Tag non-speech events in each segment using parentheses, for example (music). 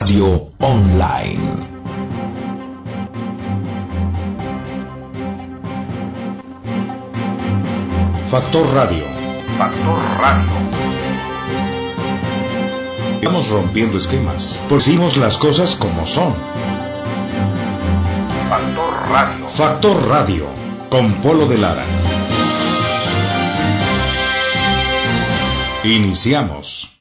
Radio Online. Factor Radio. Factor Radio. Estamos rompiendo esquemas. Pusimos las cosas como son. Factor Radio. Factor Radio. Con Polo de Lara. Iniciamos.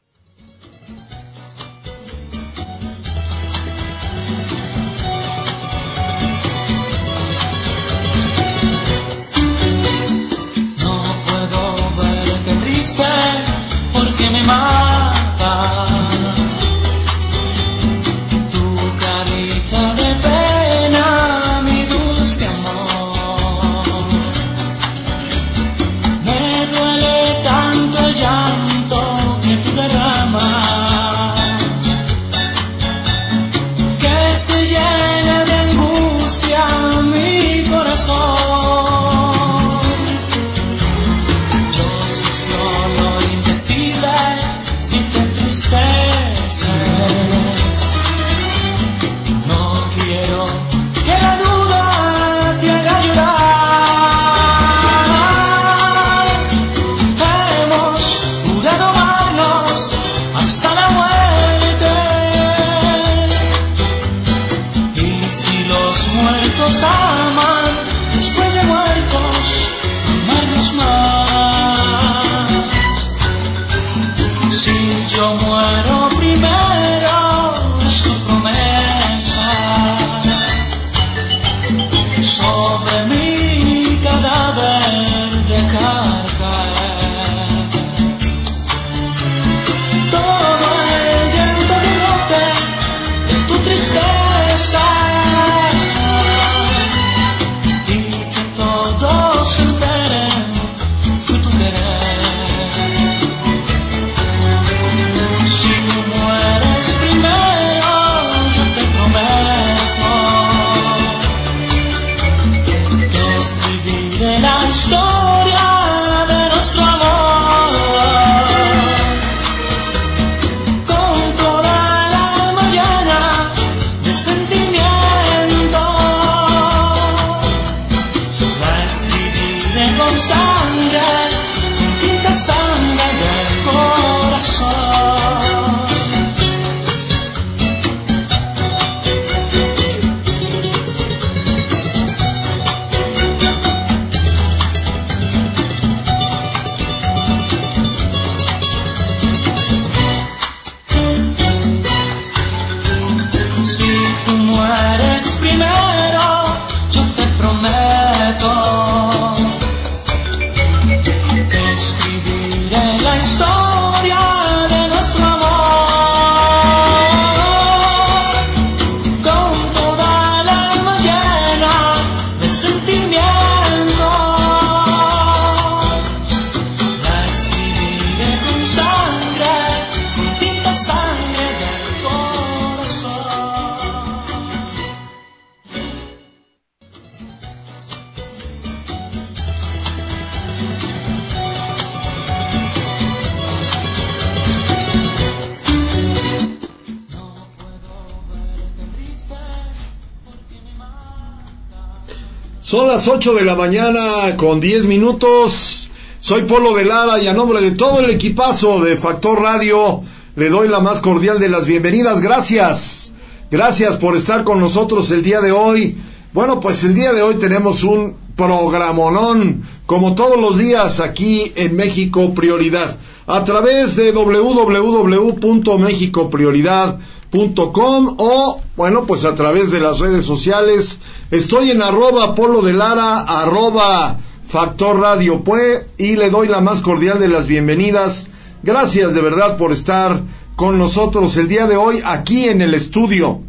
Son las 8 de la mañana con 10 minutos. Soy Polo de Lara y a nombre de todo el equipazo de Factor Radio le doy la más cordial de las bienvenidas. Gracias. Gracias por estar con nosotros el día de hoy. Bueno, pues el día de hoy tenemos un programonón, como todos los días aquí en México Prioridad, a través de www.mexicoprioridad.com o, bueno, pues a través de las redes sociales. Estoy en arroba polo de lara, arroba factor radio pue y le doy la más cordial de las bienvenidas. Gracias de verdad por estar con nosotros el día de hoy aquí en el estudio.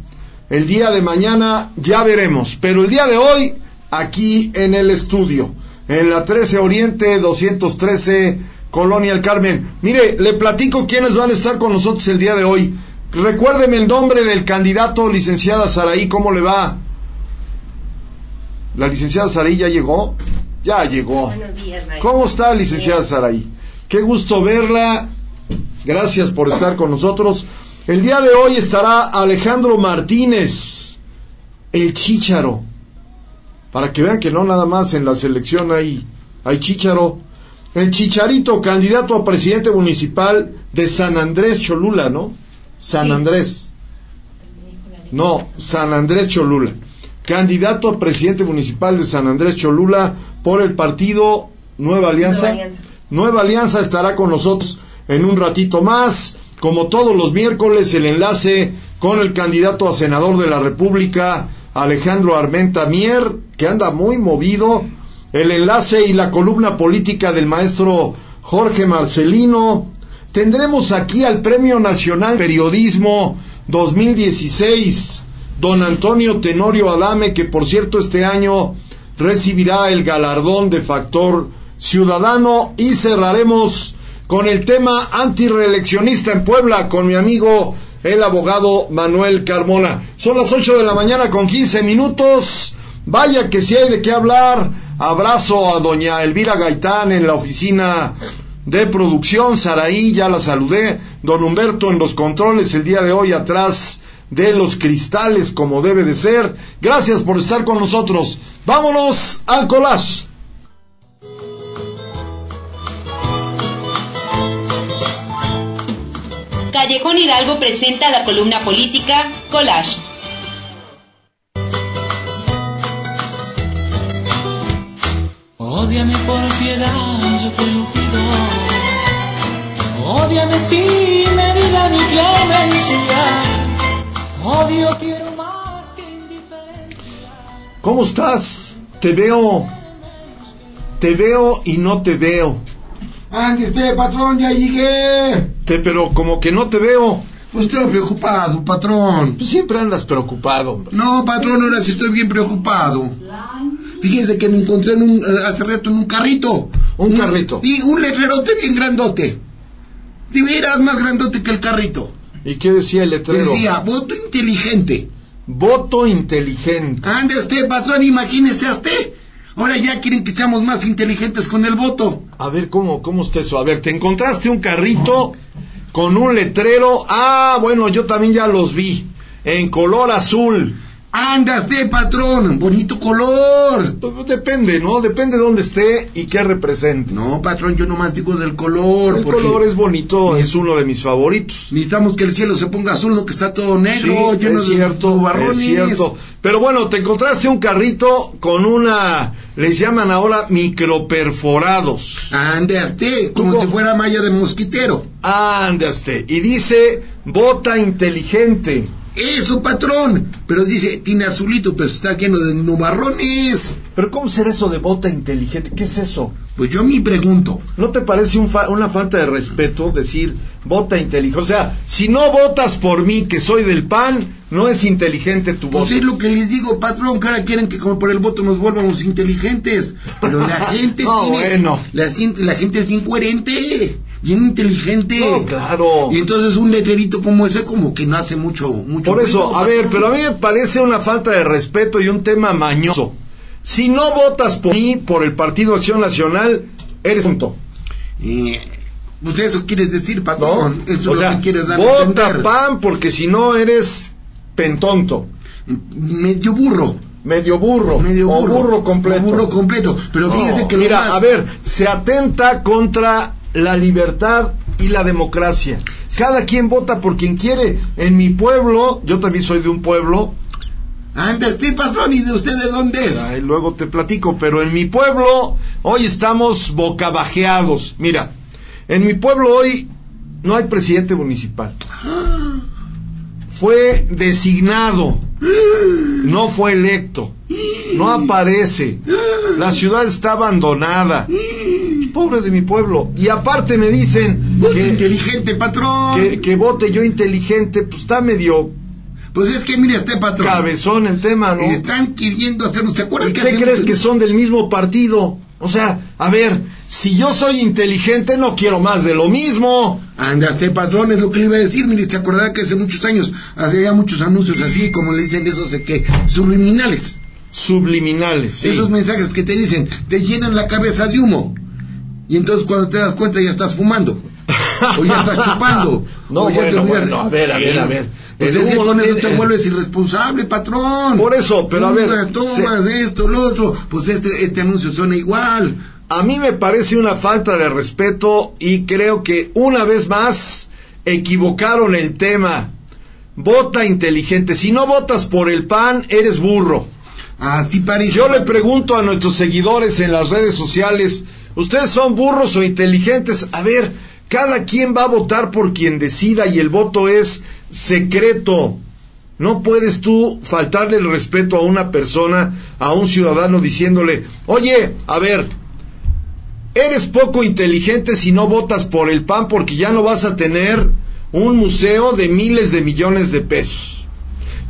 El día de mañana ya veremos, pero el día de hoy aquí en el estudio, en la 13 Oriente 213 Colonia El Carmen. Mire, le platico quiénes van a estar con nosotros el día de hoy. Recuérdeme el nombre del candidato licenciada Saraí, ¿cómo le va? ¿La licenciada Saraí ya llegó? Ya llegó. Buenos días. ¿Cómo está, licenciada Saraí? Qué gusto verla. Gracias por estar con nosotros. El día de hoy estará Alejandro Martínez, el chícharo. Para que vean que no nada más en la selección hay, hay chícharo. El chicharito, candidato a presidente municipal de San Andrés Cholula, ¿no? San. Andrés. No, San Andrés Cholula. Candidato a presidente municipal de San Andrés Cholula por el partido Nueva Alianza. Nueva Alianza. Nueva Alianza estará con nosotros en un ratito más. Como todos los miércoles, el enlace con el candidato a senador de la República, Alejandro Armenta Mier, que anda muy movido. El enlace y la columna política del maestro Jorge Marcelino. Tendremos aquí al Premio Nacional Periodismo 2016, don Antonio Tenorio Adame, que por cierto este año recibirá el galardón de factor ciudadano y cerraremos con el tema antireeleccionista en Puebla con mi amigo el abogado Manuel Carmona. Son las 8 de la mañana con 15 minutos. Vaya que si hay de qué hablar. Abrazo a doña Elvira Gaitán en la oficina de producción. Saraí, ya la saludé. Don Humberto en los controles el día de hoy atrás de los cristales como debe de ser. Gracias por estar con nosotros. Vámonos al collage. Callejón Hidalgo presenta la columna política Collage. Ódiame por piedad, yo te lo pido. Ódiame sin medida ni clemencia. Odio quiero más que indiferencia. ¿Cómo estás? Te veo. Te veo y no te veo. Ande usted, patrón, ya llegué. Te, pero como que no te veo. Pues estoy preocupado, patrón. Pues siempre andas preocupado, hombre. No, patrón, ahora sí estoy bien preocupado. Fíjense que me encontré en un, hace rato en un carrito. Un carrito. Y un letrerote bien grandote. De veras más grandote que el carrito. ¿Y qué decía el letrero? Decía, voto inteligente. Voto inteligente. Ande usted, patrón, imagínese a usted. Ahora ya quieren que seamos más inteligentes con el voto. A ver, ¿cómo, cómo está eso? A ver, te encontraste un carrito con un letrero. Ah, bueno, yo también ya los vi. En color azul. Anda usted, patrón, bonito color. Pues Depende, ¿no? Depende de dónde esté y qué represente. No, patrón, yo nomás digo del color. El color es bonito, es uno de mis favoritos. Necesitamos que el cielo se ponga azul, no que está todo negro, Sí, lleno es de cierto, es cierto. Pero bueno, te encontraste un carrito con una, les llaman ahora microperforados. Ande usted, como ¿Cómo? si fuera malla de mosquitero. Andaste. Y dice, bota inteligente. Eso, patrón. Pero dice, tiene azulito, pero está lleno de nubarrones. Pero ¿cómo será eso de bota inteligente? ¿Qué es eso? Pues yo me pregunto, ¿No te parece un fa- una falta de respeto decir vota inteligente? O sea, si no votas por mí, que soy del PAN, no es inteligente tu voto. pues es lo que les digo, patrón, que ahora quieren que por el voto nos volvamos inteligentes. Pero la (laughs) gente No, tiene, bueno. la, gente- la gente es bien coherente, bien inteligente. No, claro. Y entonces un letrerito como ese como que no hace mucho, mucho Por eso, a ver, pero a mí me parece una falta de respeto y un tema mañoso. Si no votas por mí, por el Partido Acción Nacional, eres tonto. Eh, pues eso quieres decir, ¿no? patrón. Eso o es sea, lo que quieres dar vota. PAN porque si no eres pentonto, Medio burro. medio burro, Medio o burro. completo. O burro completo. Pero No, fíjese que lo mira, más- a ver, se atenta contra la libertad y la democracia. Cada quien vota por quien quiere. En mi pueblo, yo también soy de un pueblo, Anda, este patrón, ¿y de usted de dónde es? Ay, luego te platico, pero en mi pueblo hoy estamos bocabajeados. Mira, en mi pueblo hoy no hay presidente municipal. Fue designado, no fue electo, no aparece. La ciudad está abandonada. pobre de mi pueblo. Y aparte me dicen Voto que, inteligente, patrón. que, que vote yo inteligente, pues está medio Pues es que mire este patrón. cabezón el tema, ¿no? Están queriendo hacernos. ¿Se acuerdan ¿Y que qué crees que son del mismo partido? O sea, a ver, si yo soy inteligente no quiero más de lo mismo. Anda, este patrón es lo que le iba a decir. Mire, se acordará que hace muchos años había muchos anuncios así, como le dicen esos de que subliminales. Subliminales, sí. Esos mensajes que te dicen, te llenan la cabeza de humo. Y entonces cuando te das cuenta ya estás fumando. o ya estás chupando. (laughs) No, o ya bueno, olvidas- bueno, a ver, a ver, a ver. Pues es que con eso te vuelves irresponsable, patrón. Por eso, pero a ver, Tomas, tomas esto, lo otro. Pues este, este anuncio suena igual. A mí me parece una falta de respeto y creo que una vez más equivocaron el tema. Vota inteligente. Si no votas por el PAN, eres burro. Así parece. Yo le pregunto a nuestros seguidores en las redes sociales, ¿ustedes son burros o inteligentes? A ver, cada quien va a votar por quien decida y el voto es secreto. No puedes tú faltarle el respeto a una persona, a un ciudadano, diciéndole, oye, a ver, eres poco inteligente si no votas por el PAN porque ya no vas a tener un museo de miles de millones de pesos.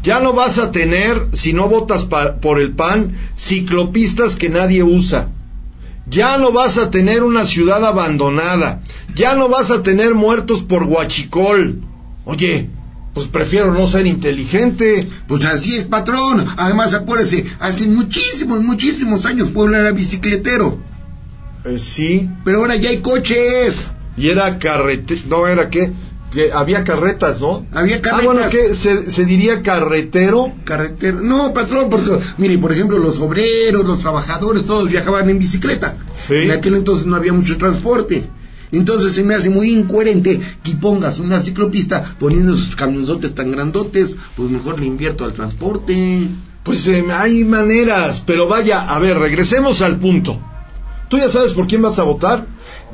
Ya no vas a tener, si no votas por el PAN, ciclopistas que nadie usa. Ya no vas a tener una ciudad abandonada. Ya no vas a tener muertos por guachicol. Oye, pues prefiero no ser inteligente. Pues así es, patrón. Además, acuérdese, hace muchísimos, muchísimos años Puebla era bicicletero. Eh, sí, Pero ahora ya hay coches. y era carrete... No, era qué? Que había carretas, ¿no? Había Ah, carretas. bueno, ¿qué? ¿Se, se diría carretero? Carretera. No, patrón, porque, mire, por ejemplo, los obreros, los trabajadores, todos viajaban en bicicleta. Sí. En aquel entonces no había mucho transporte. Entonces se me hace muy incoherente que pongas una ciclopista poniendo esos camionzotes tan grandotes, pues mejor le invierto al transporte. Pues eh, hay maneras, pero vaya, a ver, regresemos al punto. ¿Tú ya sabes por quién vas a votar?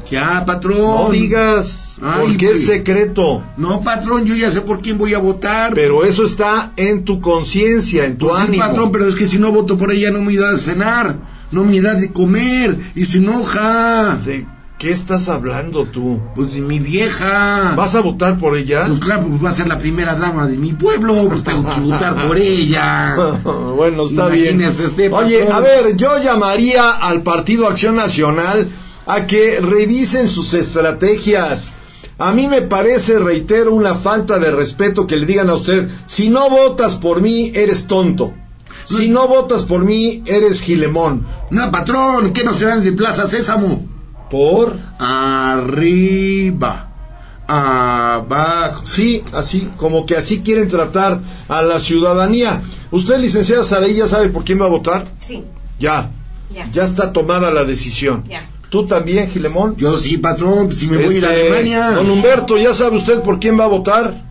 Ya, patrón. No digas, Ay, porque es pues. secreto. No, patrón, yo ya sé por quién voy a votar. Pero eso está en tu conciencia, en tu Pues sí, ánimo. patrón, pero es que si no voto por ella no me da de cenar, no me da de comer y se enoja. ¿De qué estás hablando tú? Pues de mi vieja. ¿Vas a votar por ella? Pues claro, pues va a ser la primera dama de mi pueblo, pues tengo que votar por ella. (laughs) bueno, está bien. Oye, a ver, yo llamaría al Partido Acción Nacional a que revisen sus estrategias. A mí me parece, reitero, una falta de respeto que le digan a usted, si no votas por mí, eres tonto. Si no votas por mí, eres gilemón. No, patrón, ¿qué no serán de Plaza Sésamo? ¿Por? Arriba, abajo. Sí, así, como que así quieren tratar a la ciudadanía. ¿Usted, licenciada Saraí, ya sabe por quién va a votar? Sí, Ya, ya. ya está tomada la decisión. Ya. ¿Tú también, Gilemón? Yo sí, patrón, pues si me voy a ir a Este, Alemania. Don Humberto, ¿ya sabe usted por quién va a votar?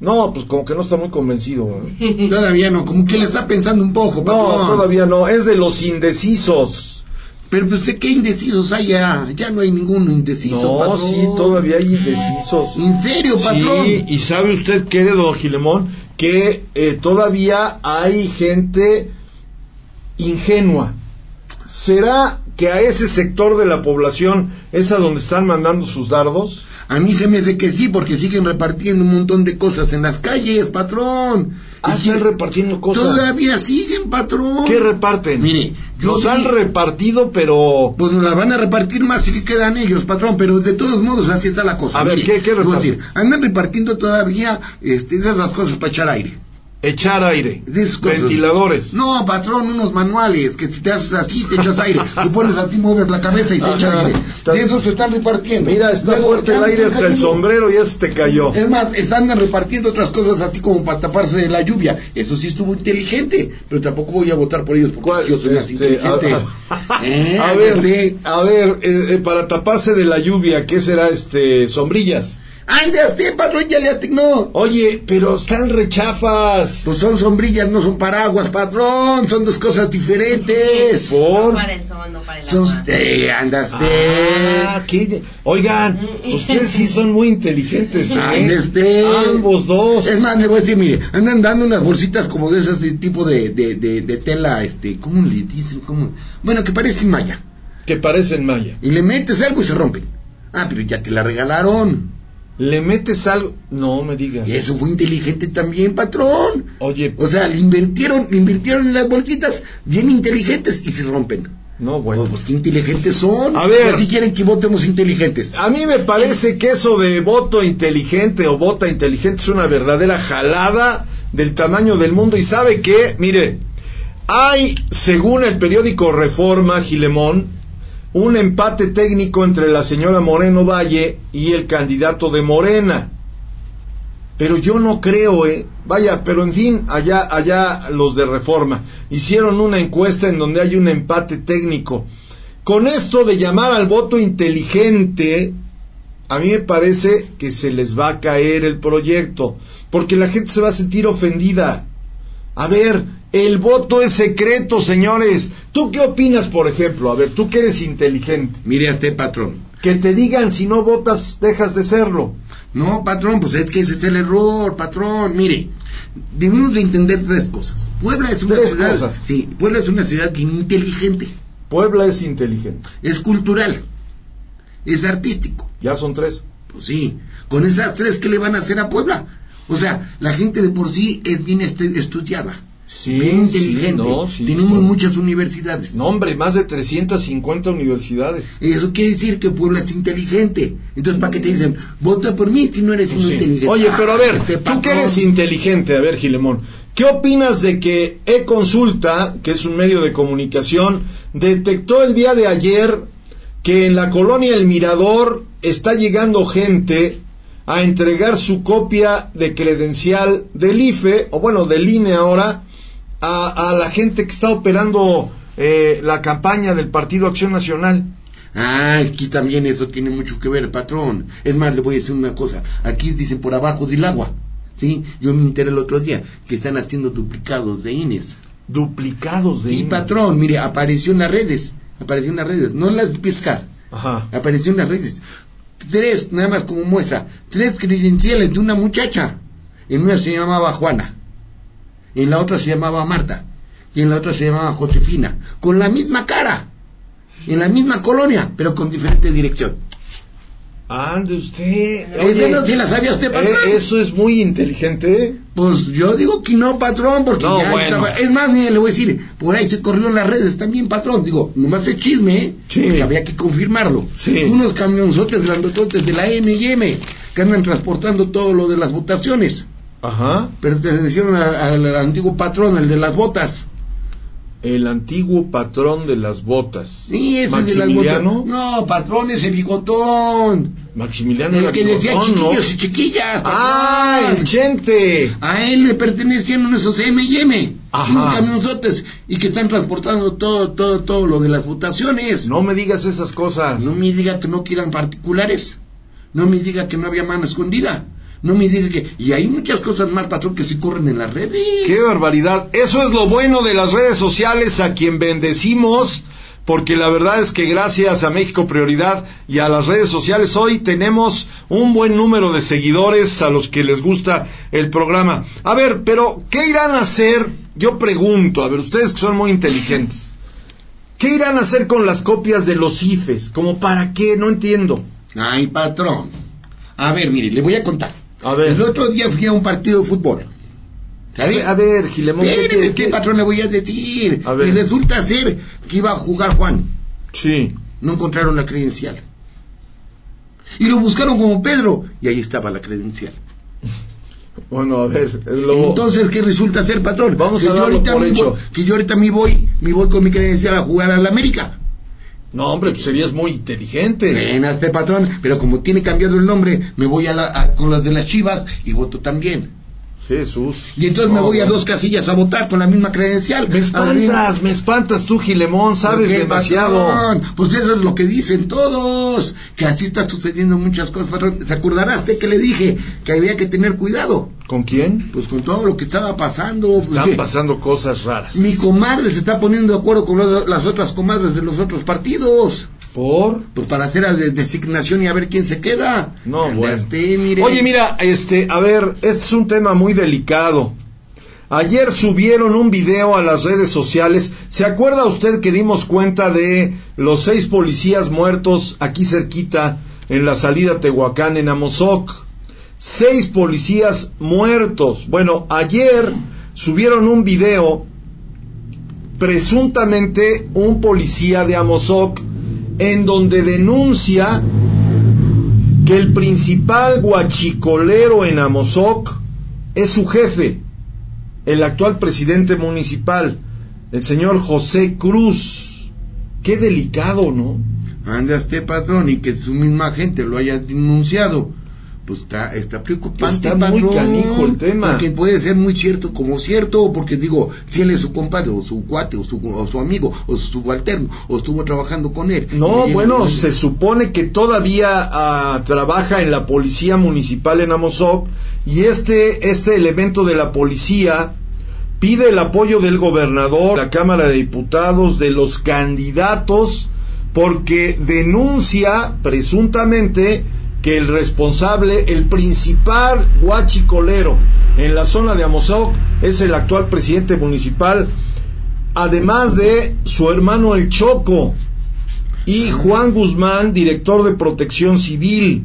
No, pues como que no está muy convencido. (laughs) Todavía no, como que le está pensando un poco, No, todavía no, es de los indecisos. Pero pues sé qué indecisos hay ya, ya no hay ningún indeciso, No, patrón. sí, todavía hay indecisos. ¿En serio, patrón? Sí, y sabe usted qué, don Gilemón, que eh, todavía hay gente ingenua. ¿Será que a ese sector de la población es a donde están mandando sus dardos? A mí se me hace que sí, porque siguen repartiendo un montón de cosas en las calles, patrón. Ah, están repartiendo cosas. Todavía siguen, patrón. ¿Qué reparten? Mire, yo Los han repartido, pero... Pues nos la van a repartir más si quedan ellos, patrón, pero de todos modos así está la cosa. A ver, ¿qué- qué decir, andan repartiendo todavía este, esas cosas para echar aire. Echar aire. Ventiladores. No, patrón, unos manuales, que si te haces así, te echas aire. (laughs) Tú pones así, mueves la cabeza y se echa aire. Está- De esos se están repartiendo. Mira, está Luego, fuerte el aire hasta el sombrero, ya se te cayó. Es más, están repartiendo otras cosas así como para taparse de la lluvia. Eso sí estuvo inteligente, pero tampoco voy a votar por ellos porque ¿Cuál? yo soy más Este, inteligente. a, (laughs) Eh, a ver, este, a ver, eh, eh, para taparse de la lluvia, ¿qué será este? Sombrillas. ¡Ande, patrón ya le atinó! Oye, pero están rechafas. Pues son sombrillas, no son paraguas, patrón. Son dos cosas diferentes. ¿Por? Para el sol, no para el Son, agua. eh, andas Ah, qué- Oigan, ustedes sí son muy inteligentes, ¿eh? Ande, este. Ambos dos. Es más, le voy a decir, mire, andan dando unas bolsitas como de esas de tipo de, de, de, de tela, este, ¿cómo le dicen? ¿Cómo? Bueno, que parecen malla. que parecen malla. Y le metes algo y se rompen. Ah, pero ya te la regalaron. Le metes algo. No me digas. Y eso fue inteligente también, patrón. Oye, O sea, le invirtieron, le invirtieron en las bolsitas bien inteligentes y se rompen. no, bueno. Pues, pues qué inteligentes son. A ver. Si quieren que votemos inteligentes. A mí me parece que eso de voto inteligente o vota inteligente es una verdadera jalada del tamaño del mundo. Y sabe que, mire, hay, según el periódico Reforma, Gilemón, un empate técnico entre la señora Moreno Valle y el candidato de Morena. Pero yo no creo, eh. Vaya, pero en fin, allá, allá los de Reforma hicieron una encuesta en donde hay un empate técnico. Con esto de llamar al voto inteligente, a mí me parece que se les va a caer el proyecto, porque la gente se va a sentir ofendida. A ver, el voto es secreto, señores. ¿Tú qué opinas, por ejemplo? A ver, tú que eres inteligente. Mire a este patrón. Que te digan si no votas, dejas de serlo. No, patrón, pues es que ese es el error, patrón. Mire, debemos de entender tres cosas. Puebla es una Tres ciudad, cosas. sí, Puebla es una ciudad inteligente, Puebla es inteligente. es cultural, es artístico. Ya son tres. Pues sí, con esas tres que le van a hacer a Puebla. O sea, la gente de por sí es bien este- estudiada, Sí, bien inteligente. sí, no, sí, Tenemos muchas universidades. No, hombre, más de 350 universidades. Eso quiere decir que Puebla es inteligente. Entonces, ¿para qué te dicen, vota por mí si no eres Pues inteligente? Oye, pero a ver, Este tú que eres inteligente, a ver, Gilemón, ¿qué opinas de que E-Consulta, que es un medio de comunicación, detectó el día de ayer que en la colonia El Mirador está llegando gente a entregar su copia de credencial del IFE, o bueno, del INE ahora, a, a la gente que está operando eh, la campaña del Partido Acción Nacional? Ah, aquí también eso tiene mucho que ver, patrón. Es más, le voy a decir una cosa. Aquí dicen por abajo del agua. ¿Sí? Yo me enteré el otro día que están haciendo duplicados de INES. Duplicados de Sí, patrón, mire, apareció en las redes. Apareció en las redes. No las de pescar. Ajá. Apareció en las redes. Tres, nada más como muestra. Tres credenciales de una muchacha. En una se llamaba Juana. En la otra se llamaba Marta. Y en la otra se llamaba Josefina. Con la misma cara. En la misma colonia, pero con diferente dirección. Ande usted. Ese no se la sabía usted, patrón. eh, eso es muy inteligente. ¿eh? Pues yo digo que no, patrón, porque No, ya bueno. estaba. Es más, mire, le voy a decir, por ahí se corrió en las redes también, patrón. Digo, nomás es chisme, ¿eh? Sí. Porque habría que confirmarlo. Sí. Unos camionzotes grandototes de la M&M que andan transportando todo lo de las votaciones. Ajá. Pertenecieron al, al antiguo patrón, el de las botas. El antiguo patrón de las botas. Sí, ese de las botas. Maximiliano. No, patrón, ese bigotón. Maximiliano El era que decía chiquillos y chiquillas. Ah, el Chente. A él le pertenecían esos M&M, Ajá. unos camionzotes, y que están transportando todo, todo, todo lo de las votaciones. No me digas esas cosas. No me diga que no quieran particulares. No me diga que no había mano escondida. No me diga que... Y hay muchas cosas más, patrón, que sí corren en las redes. Qué barbaridad. Eso es lo bueno de las redes sociales a quien bendecimos, porque la verdad es que gracias a México Prioridad y a las redes sociales hoy tenemos un buen número de seguidores a los que les gusta el programa. A ver, pero ¿qué irán a hacer? Yo pregunto, a ver, ustedes que son muy inteligentes. ¿Qué irán a hacer con las copias de los IFES? ¿Como para qué? No entiendo. Ay, patrón. A ver, mire, le voy a contar. A ver. El otro día fui a un partido de fútbol. A ver, a ver, Gilemón, ¿qué- patrón le voy a decir? A ver. Y resulta ser que iba a jugar Juan. Sí. No encontraron la credencial. Y lo buscaron como Pedro. Y ahí estaba la credencial. Bueno, a ver, lo... Entonces, ¿qué resulta ser, patrón? Vamos que a yo ahorita por me hecho. voy- que yo ahorita me voy, me voy con mi credencial a jugar a la América. No, hombre, pues serías muy inteligente. Ven a este patrón, pero como tiene cambiado el nombre, me voy a la, a- con las de las chivas y voto también. Jesús. Y entonces me voy a dos casillas a votar con la misma credencial. Me espantas, me espantas tú, Gilemón, sabes ¿Por qué, demasiado. patrón? Pues eso es lo que dicen todos, que así está sucediendo muchas cosas, patrón. ¿Se acordarás de que le dije que había que tener cuidado? ¿Con quién? Pues con todo lo que estaba pasando. pues, Están pasando cosas raras. Mi comadre se está poniendo de acuerdo con lo- las otras comadres de los otros partidos. ¿Por? Pues para hacer la de- designación y a ver quién se queda. No, bueno. Mire. Oye, mira, este, a ver, este es un tema muy delicado. Ayer subieron un video a las redes sociales. ¿Se acuerda usted que dimos cuenta de los seis policías muertos aquí cerquita en la salida a Tehuacán en Amozoc? Seis policías muertos. Bueno, ayer subieron un video presuntamente un policía de Amozoc en donde denuncia que el principal guachicolero en Amozoc es su jefe, el actual presidente municipal, el señor José Cruz. Qué delicado, ¿no? Anda este patrón y que su misma gente lo haya denunciado. Pues está, está preocupante, Está muy canijo el tema. Porque puede ser muy cierto como cierto, porque digo, si él es su compadre, o su cuate, o su, o su amigo, o su subalterno, o estuvo trabajando con él. No, bueno, se supone que todavía ah, trabaja en la policía municipal en Amozoc y este, este elemento de la policía pide el apoyo del gobernador, la Cámara de Diputados, de los candidatos, porque denuncia presuntamente que el responsable, el principal guachicolero en la zona de Amozoc es el actual presidente municipal, además de su hermano el Choco y Juan Guzmán, director de protección civil,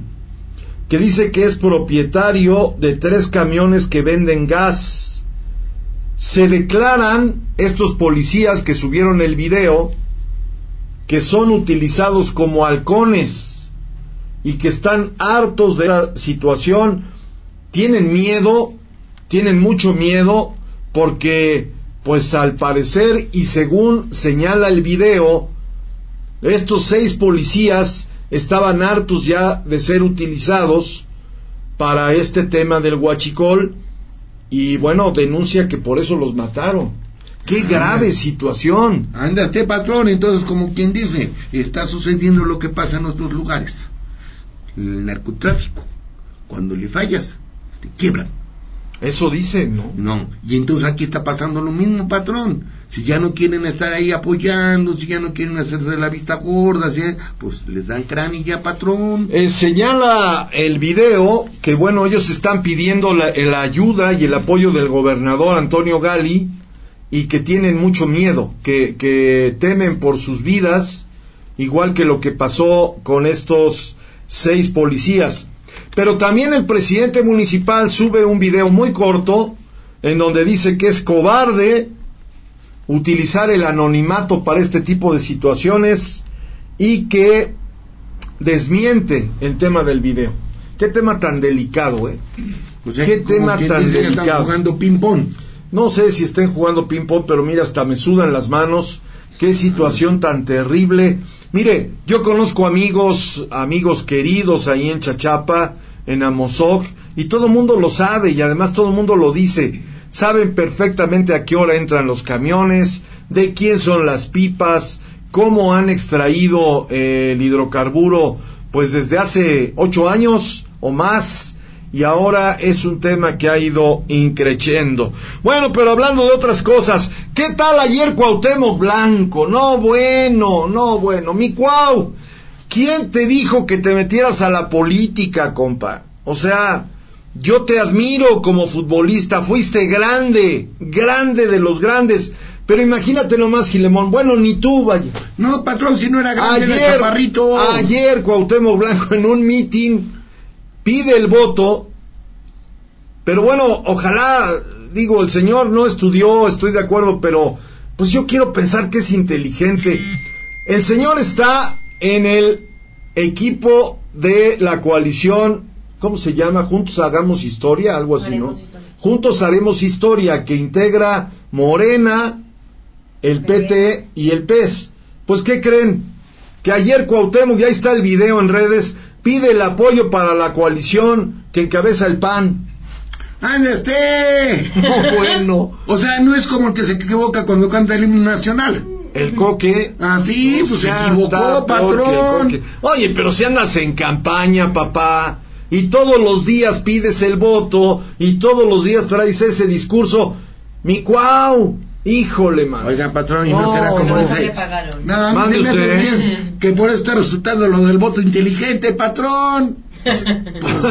que dice que es propietario de tres camiones que venden gas. Se declaran estos policías que subieron el video que son utilizados como halcones y que están hartos de la situación, tienen miedo, tienen mucho miedo porque pues al parecer y según señala el video, estos seis policías estaban hartos ya de ser utilizados para este tema del huachicol y bueno, denuncia que por eso los mataron. Qué grave situación. Anda este patrón, entonces como quien dice, está sucediendo lo que pasa en otros lugares. El narcotráfico. Cuando le fallas, te quiebran. Eso dicen, ¿no? No, y entonces aquí está pasando lo mismo, patrón. Si ya no quieren estar ahí apoyando, si ya no quieren hacerse la vista gorda, ¿sí? pues les dan cráneo y ya, patrón. Eh, señala el video que bueno, ellos están pidiendo la, la ayuda y el apoyo del gobernador Antonio Gali y que tienen mucho miedo, que, que temen por sus vidas, igual que lo que pasó con estos seis policías. Pero también el presidente municipal sube un video muy corto en donde dice que es cobarde utilizar el anonimato para este tipo de situaciones y que desmiente el tema del video. Qué tema tan delicado, ¿eh? Sea, Qué tema tan dice, ya están delicado. jugando ping-pong. No sé si estén jugando ping-pong, pero mira, hasta me sudan las manos. Qué situación tan terrible. Mire, yo conozco amigos, amigos queridos ahí en Chachapa, en Amozoc, y todo el mundo lo sabe, y además todo el mundo lo dice. Saben perfectamente a qué hora entran los camiones, de quién son las pipas, cómo han extraído eh, el hidrocarburo, pues desde hace ocho años o más, y ahora es un tema que ha ido increciendo. Bueno, pero hablando de otras cosas, ¿qué tal ayer Cuauhtémoc Blanco? No, bueno, no, bueno, mi Cuau, ¿quién te dijo que te metieras a la política, compa? O sea, yo te admiro como futbolista, fuiste grande, grande de los grandes, pero imagínate nomás, Gilemón, bueno, ni tú, vaya. No, patrón, si no era grande, era Ayer, chaparrito. ayer Cuauhtémoc Blanco en un meeting pide el voto, pero bueno, ojalá, digo, el señor no estudió, estoy de acuerdo, pero pues yo quiero pensar que es inteligente. El señor está en el equipo de la coalición, ¿cómo se llama? Juntos hagamos historia, algo así, ¿no? Juntos haremos historia, que integra Morena, el PT y el PES. Pues, ¿qué creen? Que ayer Cuauhtémoc, ya está el video en redes, pide el apoyo para la coalición que encabeza el PAN. ¡Anda este! (laughs) No, bueno. O sea, no es como el que se equivoca cuando canta el himno nacional. El coque. Ah, sí, pues se equivocó, patrón. coque. Oye, pero si andas en campaña, papá, y todos los días pides el voto, y todos los días traes ese discurso, mi cuau, híjole, man. Oigan, patrón, y no, No, será como no. Le pagaron. No, a mí Mande se me hace usted. bien que por eso está resultando lo del voto inteligente, patrón. Pues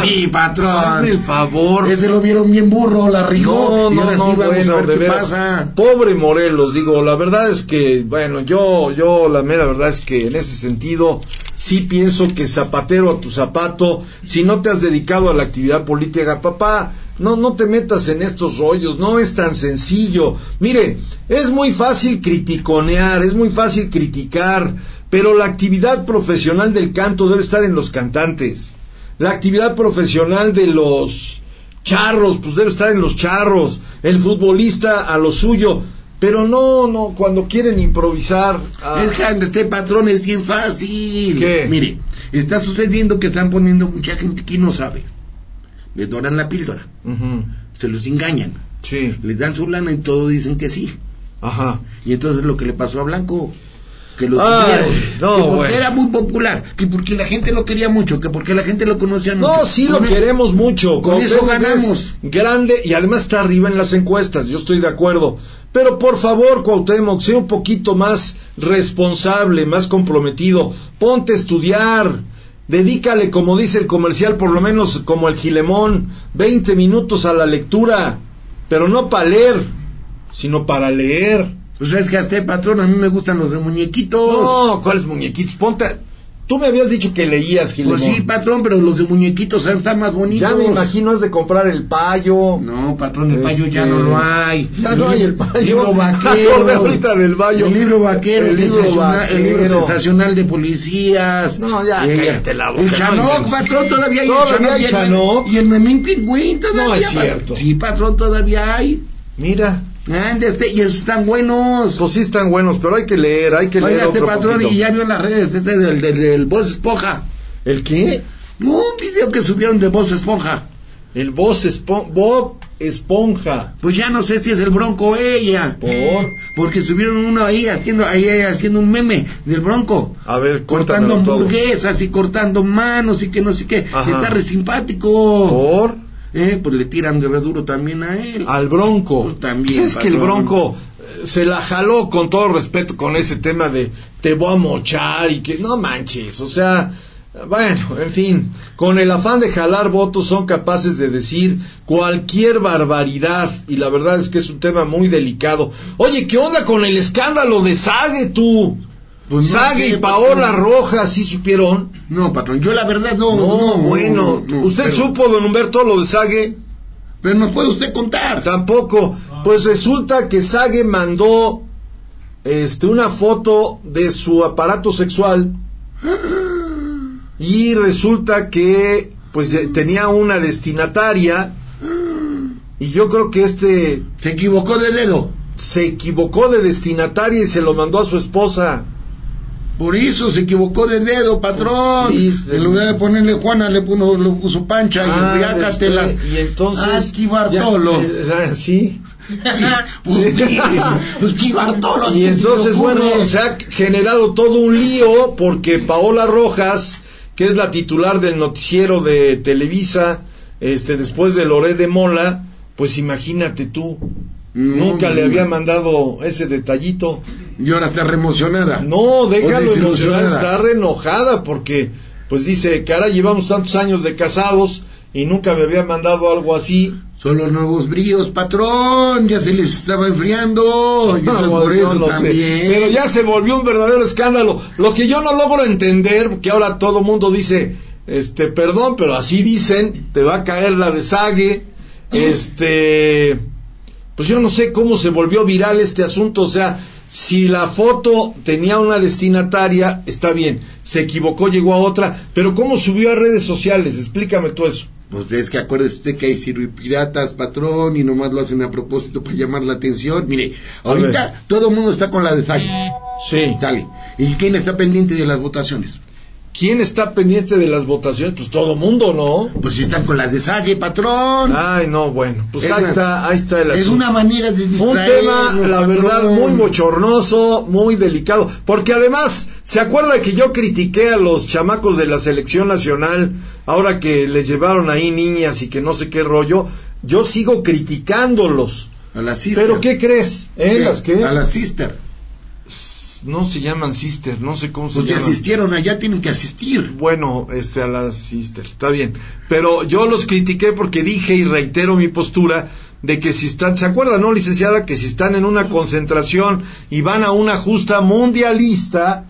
sí, patrón. Hazme el favor. Ese lo vieron bien burro, la rigó. No, y no, ahora no, sí vamos bueno, a ver de qué veras. pasa. Pobre Morelos, digo, la verdad es que, bueno, yo, yo, la mera verdad es que en ese sentido, sí pienso que zapatero a tu zapato, si no te has dedicado a la actividad política, papá, no, no te metas en estos rollos, no es tan sencillo. Mire, es muy fácil criticonear, es muy fácil criticar, pero la actividad profesional del canto debe estar en los cantantes. La actividad profesional de los charros, pues debe estar en los charros. El futbolista a lo suyo. Pero no, no, cuando quieren improvisar. ah, Es que este patrón es bien fácil. ¿Qué? Mire, está sucediendo que están poniendo mucha gente que no sabe. Les doran la píldora, se los engañan, sí, les dan su lana y todo dicen que sí. ajá. Y entonces lo que le pasó a Blanco, que lo Ay, no, que porque bueno. era muy popular, que porque la gente lo quería mucho, que porque la gente lo conocía mucho. No, sí lo Con- queremos mucho. con eso Cuauhtémoc es ganamos. Grande y además está arriba en las encuestas. Yo estoy de acuerdo. Pero por favor, Cuauhtémoc, sea un poquito más responsable, más comprometido. Ponte a estudiar. Dedícale, como dice el comercial, por lo menos como el Gilemón, 20 minutos a la lectura. Pero no para leer, sino para leer. Pues es que hasta patrón, a mí me gustan los de muñequitos. No, ¿cuáles muñequitos? Ponte. Tú me habías dicho que leías, Gilemón. Pues sí, patrón, pero los de muñequitos están más bonitos. ya me imagino has de comprar el payo. No, patrón, el payo ya Este, no lo hay. Ya no hay el payo. Libro (laughs) Me vaquero. acordé ahorita del payo. El libro vaquero, El libro sensacional, el libro vaquero. sensacional de policías. No, ya, Eh, cállate la boca, El no Chanoc, patrón, todavía hay Todavía el Chanoc. y el- el Memín Pingüín todavía. No, es cierto. Sí, patrón, todavía hay. Mira, Ande este, y esos están buenos. pues sí están buenos, pero hay que leer, hay que leer Oiga, este patrón, poquito. y ya vio en las redes ese del, del, del Voz Esponja. ¿El qué? Un video que subieron de Voz Esponja. El Bob, Espo- Bob Esponja. Pues ya no sé si es el Bronco o ella. ¿Por? Porque subieron uno ahí haciendo, ahí haciendo un meme del Bronco. A ver, cortando todo. hamburguesas y cortando manos y que no sé qué. Ajá. Está re simpático. ¿Por? Eh, pues le tiran de reduro también a él. Al Bronco. Pues también, Pues es que el. Bronco eh, se la jaló con todo respeto con ese tema de te voy a mochar y que no manches, o sea, bueno, en fin, con el afán de jalar votos son capaces de decir cualquier barbaridad y la verdad es que es un tema muy delicado. Oye, ¿qué onda con el escándalo de Sague tú? Pues no Sague y Paola patrón. Rojas, ¿sí supieron? No, patrón, yo la verdad no. No, no, bueno, no, no, ¿usted pero- supo, don Humberto, lo de Sague? Pero nos puede usted contar. Tampoco. Pues resulta que Sage mandó este una foto de su aparato sexual y resulta que pues tenía una destinataria y yo creo que este Se equivocó de dedo. se equivocó de destinataria y se lo mandó a su esposa. Por eso se equivocó de dedo, patrón. Sí, sí. en lugar de ponerle Juana, le puso, le puso Pancha Ah, y riácatela. usted, y entonces Aquí Bartolo. ya, eh, ah, sí. Pues pues Bartolo. Y ¿qué se le entonces, bueno, se ha generado todo un lío porque Paola Rojas, que es la titular del noticiero de Televisa, este, después de Loré de Mola, pues imagínate tú, nunca no, le había mandado ese detallito. Y ahora está reemocionada. No, déjalo desilusionada. está re enojada porque, pues dice, cara, llevamos tantos años de casados y nunca me había mandado algo así. Son los nuevos bríos, patrón. Ya se les estaba enfriando. (laughs) Y Ah, por eso no sé. Pero ya se volvió un verdadero escándalo. Lo que yo no logro entender, que ahora todo mundo dice, este, perdón, pero así dicen, te va a caer la de Sague, (laughs) este, pues yo no sé cómo se volvió viral este asunto, o sea, si la foto tenía una destinataria, está bien, se equivocó, llegó a otra, pero ¿cómo subió a redes sociales? Explícame tú eso. Pues es que acuérdese usted que hay piratas, patrón, y nomás lo hacen a propósito para llamar la atención. Mire, ahorita todo el mundo está con la de Sally. Sí. Sale. ¿Y quién está pendiente de las votaciones? ¿Quién está pendiente de las votaciones? Pues todo mundo, ¿no? Pues si están con las de Sague, patrón. Ay, no, bueno, pues Es ahí una- está, ahí está el es asunto. una manera de Fue un distraer. tema, la verdad, muy bochornoso, muy delicado, porque además, ¿se acuerda que yo critiqué a los chamacos de la selección nacional ahora que les llevaron ahí niñas y que no sé qué rollo? Yo sigo criticándolos. A la sister. ¿Pero qué crees? ¿Eh? ¿Qué? ¿Las qué? A la sister. No se llaman sister, no sé cómo se Pues ya asistieron allá, tienen que asistir. Bueno, este a las sister, está bien. Pero yo los critiqué porque dije y reitero mi postura de que si están, ¿se acuerdan, no, licenciada? Que si están en una concentración y van a una justa mundialista,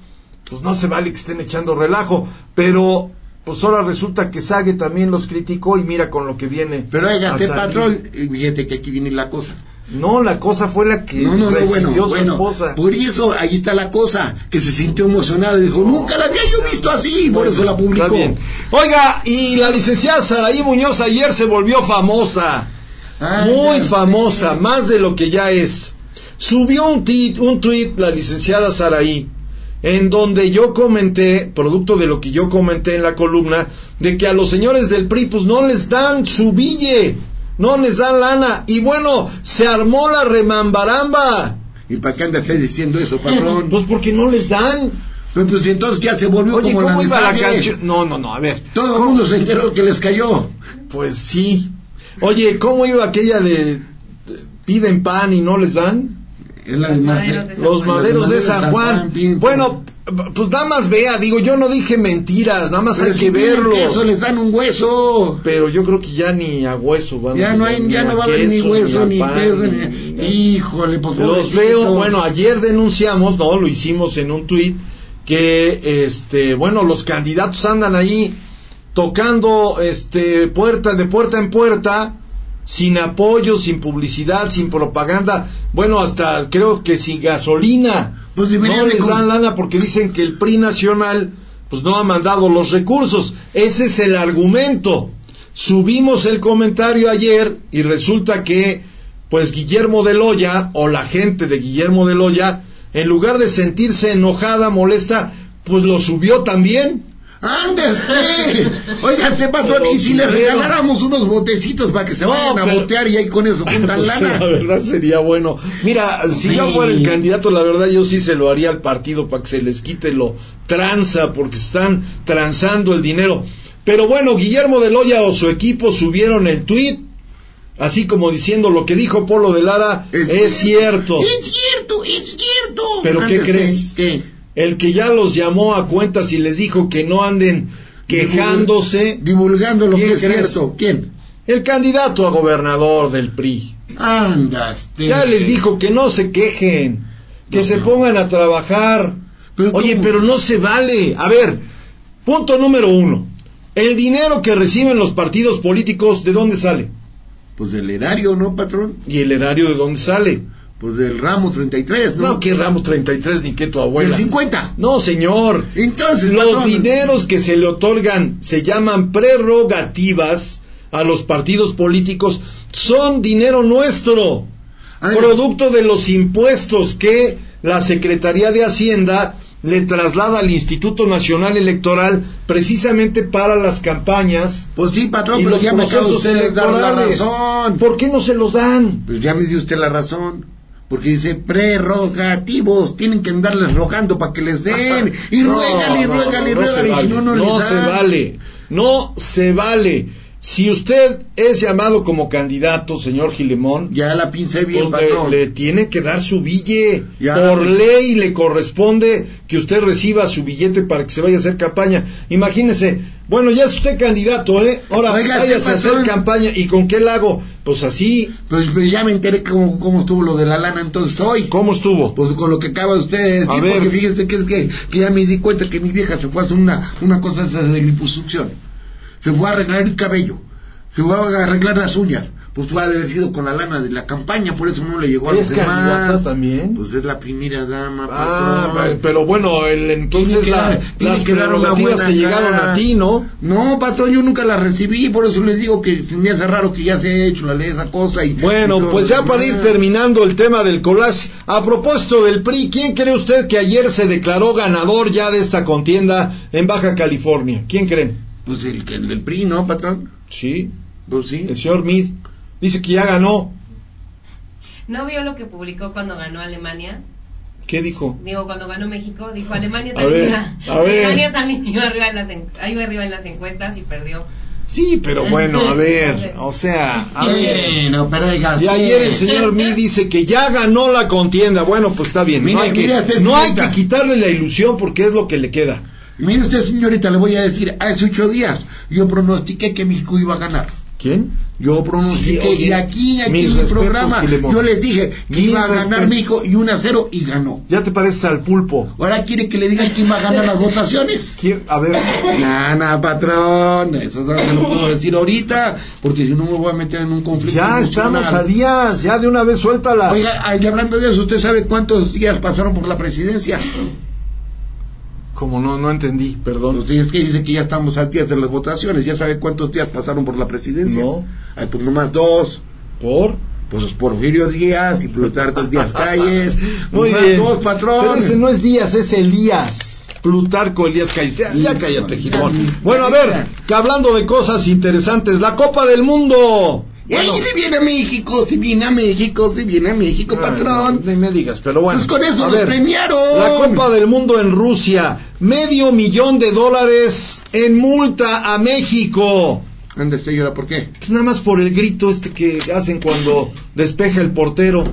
pues no se vale que estén echando relajo. Pero, pues ahora resulta que Sague también los criticó y mira con lo que viene. Pero a hágate salir. patrón, y fíjate que aquí viene la cosa. No, la cosa fue la que No, no, no, bueno, su bueno, esposa. por eso ahí está la cosa, que se sintió emocionada y dijo, nunca la había yo visto así, por eso la publicó. Oiga, y la licenciada Saraí Muñoz ayer se volvió famosa. Ay, muy famosa, más de lo que ya es. Subió un tweet, un tweet la licenciada Saraí, en donde yo comenté, producto de lo que yo comenté en la columna, de que a los señores del PRI pues no les dan su bille, no les dan lana. Y bueno, se armó la remambaramba. ¿Y para qué anda usted diciendo eso, (laughs) patrón? Pues porque no les dan. Pues, pues entonces ya se volvió Oye, como la ¿cómo la Sague. canción? No, no, no, a ver. Todo el mundo se enteró que les cayó. Pues sí. Oye, ¿cómo iba aquella de piden pan y no les dan? Es la de Los maderos de San Los Juan. maderos de San Juan. bien, Bueno, pues nada más vea, digo, yo no dije mentiras, nada más Pero hay si que verlo. queso, les dan un hueso. Pero yo creo que ya ni a hueso van Ya no hay, ya no va a haber ni hueso, ni pan, queso, ni- ni... ni- Híjole, pues Los pobrecitos. veo, bueno, ayer denunciamos, no, lo hicimos en un tuit, que este, bueno, los candidatos andan ahí tocando este puerta de puerta en puerta, sin apoyo, sin publicidad, sin propaganda, bueno, hasta creo que sin gasolina. Pues no les dan lana porque dicen que el PRI nacional pues no ha mandado los recursos. Ese es el argumento. Subimos el comentario ayer y resulta que pues Guillermo de Loya o la gente de Guillermo de Loya en lugar de sentirse enojada, molesta, pues lo subió también. ¡Anda usted! Óigate, patrón, y si le primero- regaláramos unos botecitos para que se No, vayan a botear y ahí con eso juntan Pues, lana. La verdad sería bueno. Mira, si yo Sí. fuera el candidato, la verdad yo sí se lo haría al partido para que se les quite lo tranza, porque están transando el dinero. Pero bueno, Guillermo de Loya o su equipo subieron el tuit, así como diciendo lo que dijo Polo de Lara es, cierto. Es cierto, es cierto. ¿Pero qué Anda usted, crees? ¿Qué? El que ya los llamó a cuentas y les dijo que no anden quejándose, Divulgando lo ¿Quién que es cierto. ¿Quién? el candidato a gobernador del PRI. Anda usted. Ya les dijo que no se quejen, que No, se no. pongan a trabajar. Pero Oye, ¿cómo? pero no se vale. A ver, punto número uno. El dinero que reciben los partidos políticos, ¿de dónde sale? Pues del erario, ¿no, patrón? ¿Y el erario de dónde sale? Pues del ramo 33, ¿no? No, que Ramos 33 ni que tu abuela. 50. No, señor. Entonces, Los patrón, dineros que se le otorgan se llaman prerrogativas a los partidos políticos, son dinero nuestro, Ay, producto de los impuestos que la Secretaría de Hacienda le traslada al Instituto Nacional Electoral precisamente para las campañas Pues sí, patrón, y pero los ya me procesos usted de dar la electorales. razón. ¿Por qué no se los dan? Pues ya me dio usted la razón. Porque dice prerrogativos, tienen que andarles rogando para que les (laughs) den. Y No, no, ruégale, no, no se ruégale, y si no, no, No les se dan. vale, no se vale. Si usted es llamado como candidato, señor Gilemón, Ya la pincé bien, pues le, tiene que dar su bille. Ya. Por ley le corresponde que usted reciba su billete para que se vaya a hacer campaña. Imagínese, bueno, ya es usted candidato, ¿eh? Ahora Oiga, váyase a hacer campaña. ¿Y con qué la hago? Pues así. Pues, pero ya me enteré cómo, cómo estuvo lo de la lana entonces hoy. ¿Cómo estuvo? Pues con lo que acaba usted de decir, A ver. porque fíjese que es que, que ya me di cuenta que mi vieja se fue a hacer una, una cosa esa de liposucción. Se fue a arreglar el cabello, se fue a arreglar las uñas. Pues fue a haber sido con la lana de la campaña, por eso no le llegó a los ¿Es candidata demás. también? Pues es la primera dama, Ah, patrón. pero bueno, el, entonces que la- dar- las que dar una buena te llegaron a ti, ¿no? No, patrón, yo nunca la recibí, por eso les digo que se me hace raro que ya se haya hecho la ley esa cosa y... Bueno, y pues ya para ir terminando el tema del collage, a propósito del PRI, ¿quién cree usted que ayer se declaró ganador ya de esta contienda en Baja California? ¿Quién creen? Pues el, que- el del PRI, ¿no, patrón? Sí, Pues sí. el señor Mid dice que ya ganó. ¿No vio lo que publicó cuando ganó Alemania? ¿Qué dijo? Digo, cuando ganó México, dijo Alemania A también, ver, a ver. Alemania también (laughs) iba arriba, en las iba arriba en las encuestas y perdió Sí, pero bueno, a ver, o sea, a ver. Bueno, pero oiga, Y ayer el señor (laughs) Mi dice que ya ganó la contienda. Bueno, pues está bien. Mire, no hay, que, no hay que quitarle la ilusión porque es lo que le queda. Mire usted, señorita, le voy a decir, hace ocho días yo pronostiqué que México iba a ganar. ¿Quién? Yo pronostiqué, Sí, oye, y aquí, aquí mis en respetos, programa, yo les dije que Mis iba a ganar. México y 1 a 0 y ganó. Ya te pareces al pulpo. Ahora quiere que le digan quién va a ganar las votaciones. (laughs) ¿Quién? A ver, (laughs) Nana, patrón, eso no se lo puedo decir ahorita, porque si no me voy a meter en un conflicto. ya emocional. estamos a días, ya de una vez suéltala. Oiga, y hablando de eso, ¿usted sabe cuántos días pasaron por la presidencia? Como no, no entendí, perdón. Usted es que dice que ya estamos a días de las votaciones, ¿ya sabe cuántos días pasaron por la presidencia? No. Ay, pues nomás dos. ¿Por? Pues Porfirio Díaz y Plutarco Díaz Calles. (laughs) Muy Nomás bien. dos, patrón. Pero ese no es Díaz, es Elías. Plutarco Elías Calles. Ya, ya cállate, Gilmón. Ya, Bueno, a ver, que hablando de cosas interesantes, la Copa del Mundo. ¡Ey, si viene a México! ¡Si viene a México! ¡Si viene a México, Ay, patrón! no, ni me digas, pero bueno. Pues con eso A los ver, premiaron. La Copa del Mundo en Rusia. Medio millón de dólares en multa a México. Anda, usted llora, ¿por qué? Pues nada más por el grito este que hacen cuando despeja el portero.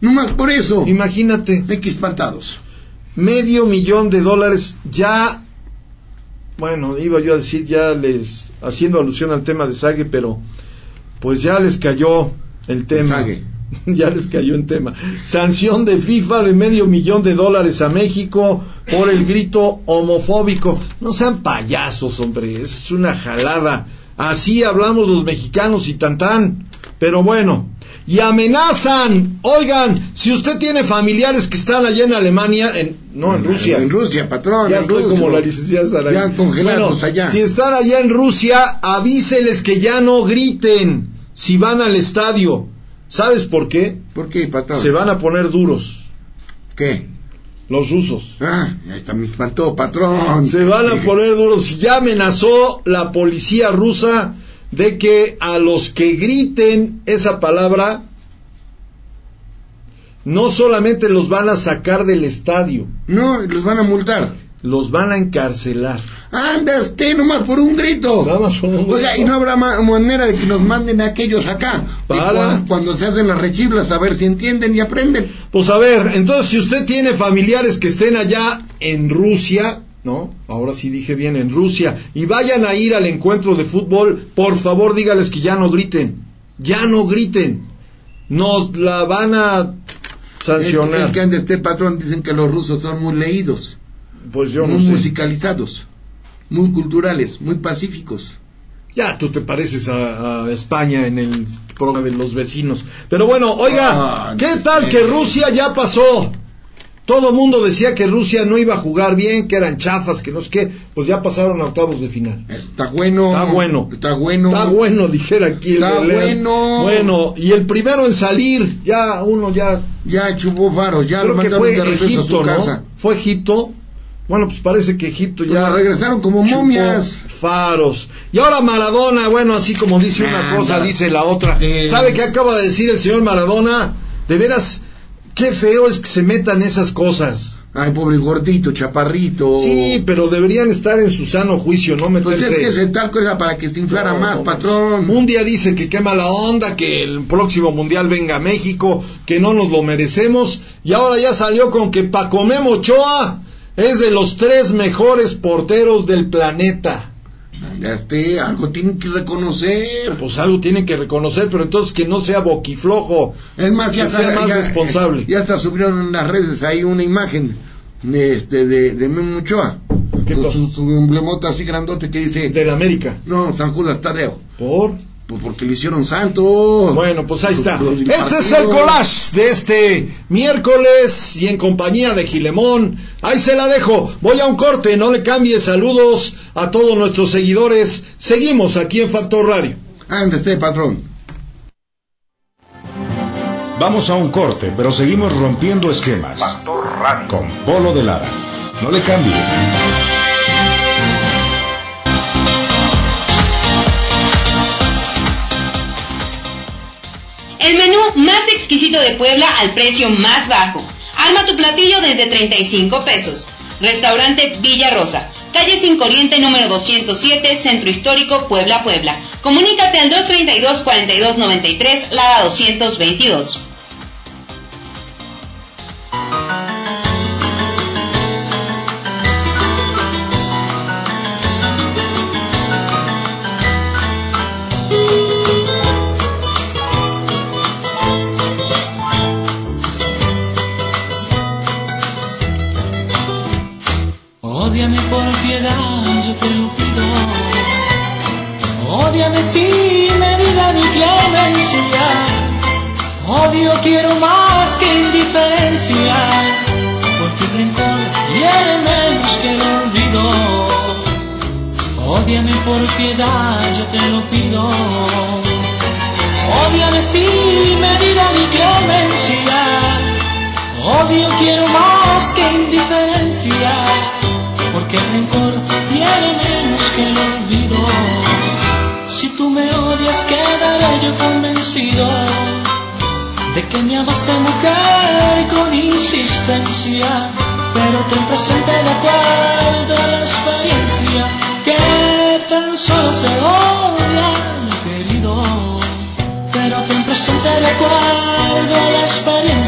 Nomás por eso. Imagínate. Hay que espantados. medio millón de dólares ya bueno iba yo a decir ya les haciendo alusión al tema de Sague pero pues ya les cayó el tema. (laughs) Ya les cayó el tema. Sanción de FIFA de medio millón de dólares a México por el grito homofóbico. No sean payasos hombre. Es una jalada. Así hablamos los mexicanos y tan tan. Pero bueno y amenazan, oigan, si usted tiene familiares que están allá en Alemania, en, no en Rusia, En Rusia, patrón. ya en estoy Rusia. como la licenciada Sara. Ya congelados Bueno, allá. Si están allá en Rusia, avíseles que ya no griten si van al estadio. ¿Sabes por qué? ¿Por qué, patrón? Se van a poner duros ¿Qué? los rusos. Ah, me espantó, patrón. Se van a poner duros. Ya amenazó la policía rusa de que a los que griten esa palabra no solamente los van a sacar del estadio, No, los van a multar. los van a encarcelar. Anda, usted nomás por un grito. Nada más por un Oiga, grito. y no habrá ma- manera de que nos manden a aquellos acá. Para. Cuando, se hacen las rechiblas, a ver si entienden y aprenden. Pues a ver, entonces si usted tiene familiares que estén allá en Rusia, ¿no? Ahora sí dije bien, en Rusia, y vayan a ir al encuentro de fútbol, por favor dígales que ya no griten, ya no griten, nos la van a sancionar. Es, es que ande este patrón, dicen que los rusos son muy leídos, Pues yo no muy sé. musicalizados, muy culturales, muy pacíficos. Ya tú te pareces a, a España en el programa de los vecinos. Pero bueno, oiga, Ah, ¿qué tal que Rusia ya pasó? Todo mundo decía que Rusia no iba a jugar bien, que eran chafas, que no sé qué. Pues ya pasaron a octavos de final. Está bueno. Está bueno. Está bueno. Está bueno, dijera aquí el Está bueno. Bueno, y el primero en salir, ya uno ya Ya chupó faros, ya lo creo que mandaron fue de regreso a Egipto, su ¿no? casa. Fue Egipto. Bueno, pues parece que Egipto ya regresaron como momias. Faros. Y ahora Maradona, bueno, así como dice una Anda. cosa, dice la otra. Eh. ¿Sabe qué acaba de decir el señor Maradona? De veras, qué feo es que se metan esas cosas. Ay, pobre gordito, chaparrito. Sí, pero deberían estar en su sano juicio, no Pues meterse. es que ese talco era para que se inflara No, más, no, patrón. Un día dice que qué mala onda, que el próximo mundial venga a México, que no nos lo merecemos, y ahora ya salió con que Paco Memo Ochoa es de los tres mejores porteros del planeta. Ya esté, algo tienen que reconocer. Pues algo tienen que reconocer, pero entonces que no sea boquiflojo, Es más, ya que sea más ya- responsable. Ya hasta subieron en las redes ahí una imagen de este de, de Memo Ochoa. ¿Qué con cosa? su, su emblemota así grandote que dice del América. No, San Judas Tadeo. Por. Pues porque lo hicieron santo. Bueno, pues ahí está. Este es el collage de este miércoles y en compañía de Gilemón. Ahí se la dejo. Voy a un corte, no le cambie. Saludos a todos nuestros seguidores. Seguimos aquí en Factor Radio. Anda, este patrón. Vamos a un corte, pero seguimos rompiendo esquemas. Factor Radio. Con Polo de Lara. No le cambie. más exquisito de Puebla al precio más bajo. Arma tu platillo desde 35 pesos. Restaurante Villa Rosa, calle 5 Oriente número 207, Centro Histórico, Puebla, Puebla. Comunícate al 232-4293, Lada 222. piedad, yo te lo pido. Odiame sin medida ni clemencia, odio quiero más que indiferencia, porque el rencor tiene menos que el olvido. Si tú me odias, quedaré yo convencido de que me amaste mujer con insistencia, pero ten presente la cual de la experiencia solo se odian, querido, pero ten presente el recuerdo, la experiencia.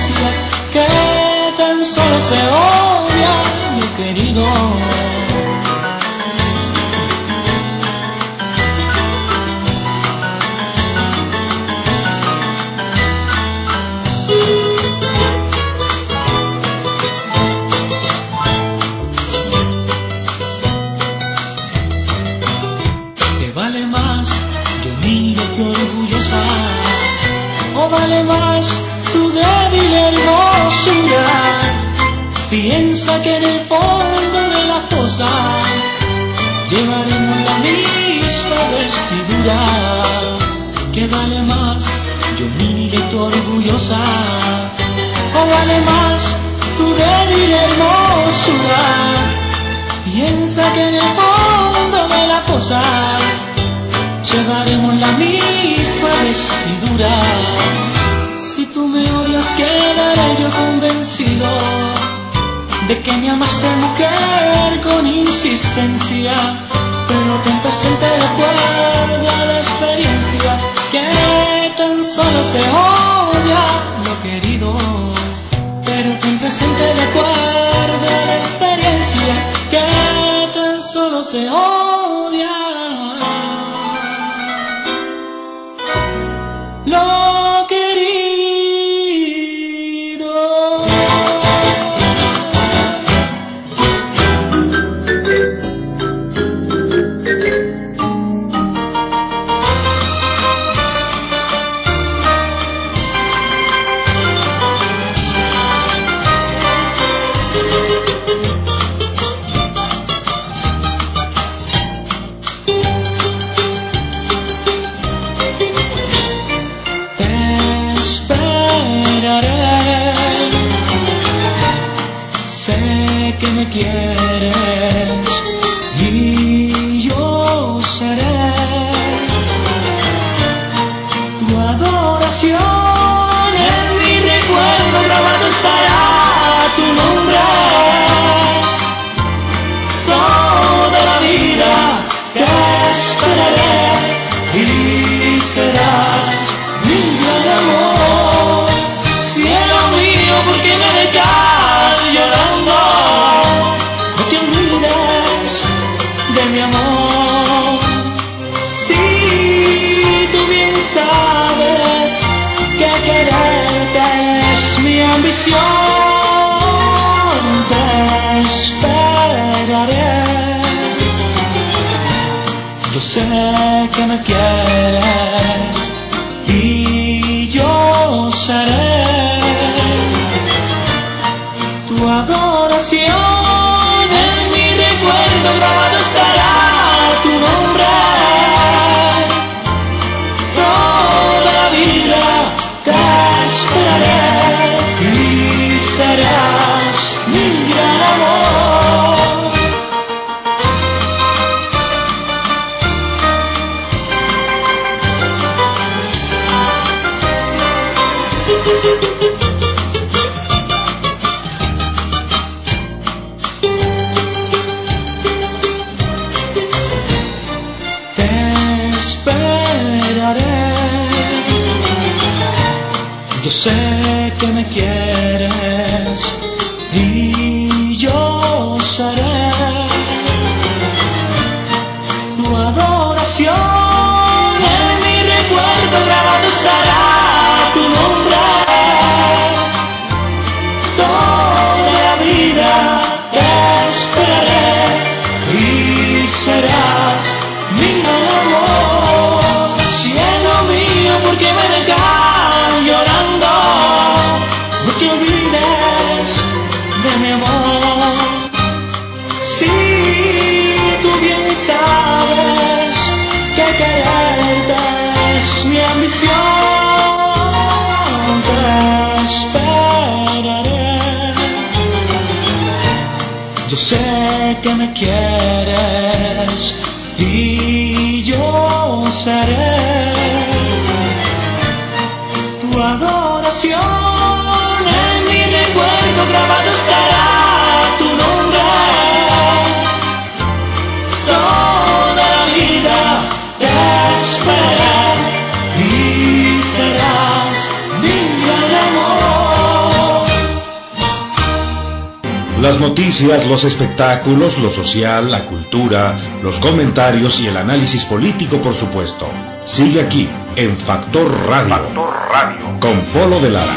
Espectáculos, lo social, la cultura, los comentarios y el análisis político, por supuesto. Sigue aquí en Factor Radio Factor Radio. con Polo de Lara.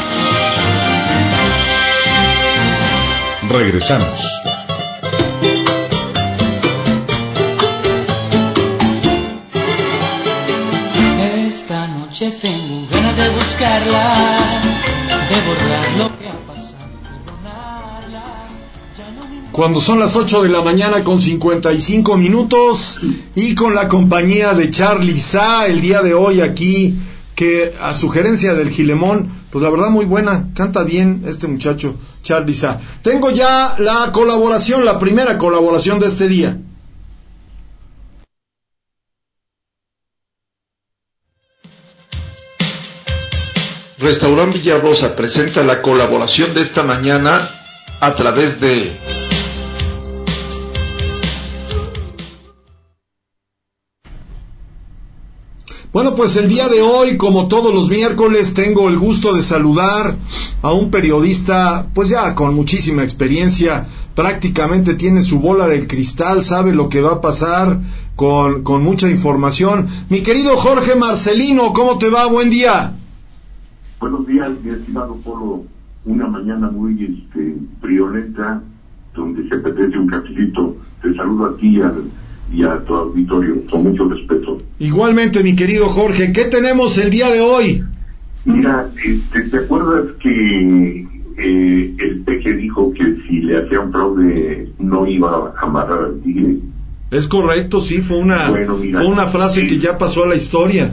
Regresamos. Cuando son las 8 de la mañana con 55 minutos y con la compañía de Charlie Sa el día de hoy aquí, que a sugerencia del Gilemón, pues la verdad muy buena, canta bien este muchacho, Charlie Sa. Tengo ya la colaboración, la primera colaboración de este día. Restaurant Villarrosa presenta la colaboración de esta mañana a través de Bueno, pues el día de hoy, como todos los miércoles, tengo el gusto de saludar a un periodista, pues ya con muchísima experiencia, prácticamente tiene su bola del cristal, sabe lo que va a pasar con, con mucha información. Mi querido Jorge Marcelino, ¿cómo te va? Buen día. Buenos días, mi estimado Polo. Una mañana muy este, friolenta, donde se apetece un cafecito. Te saludo a ti al- y a tu auditorio, con mucho respeto. Igualmente, mi querido Jorge, ¿qué tenemos el día de hoy? Mira, este, ¿te acuerdas que eh, el peje dijo que si le hacía un fraude no iba a amarrar al tigre? Es correcto, sí, fue una, Bueno, mira, fue una frase que ya pasó a la historia.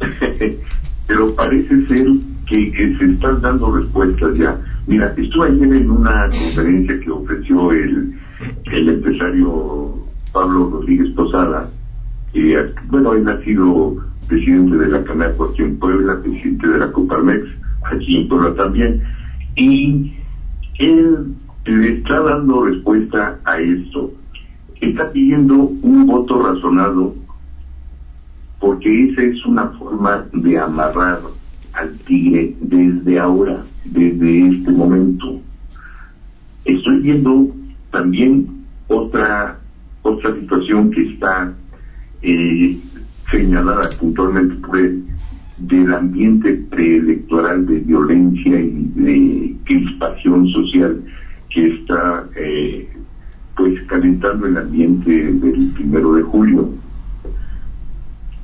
(laughs) Pero parece ser que, que se están dando respuestas ya. Mira, estuve ayer en una conferencia que ofreció el, el empresario Pablo Rodríguez Posada. eh, bueno, él ha sido presidente de la Canaco aquí en Puebla, presidente de la Coparmex aquí en Puebla también. Y él le está dando respuesta a esto. Está pidiendo un voto razonado porque esa es una forma de amarrar al tigre desde ahora, desde este momento. Estoy viendo también otra otra situación que está eh, señalada puntualmente por él del ambiente preelectoral de violencia y de crispación social que está eh, pues calentando el ambiente del primero de julio.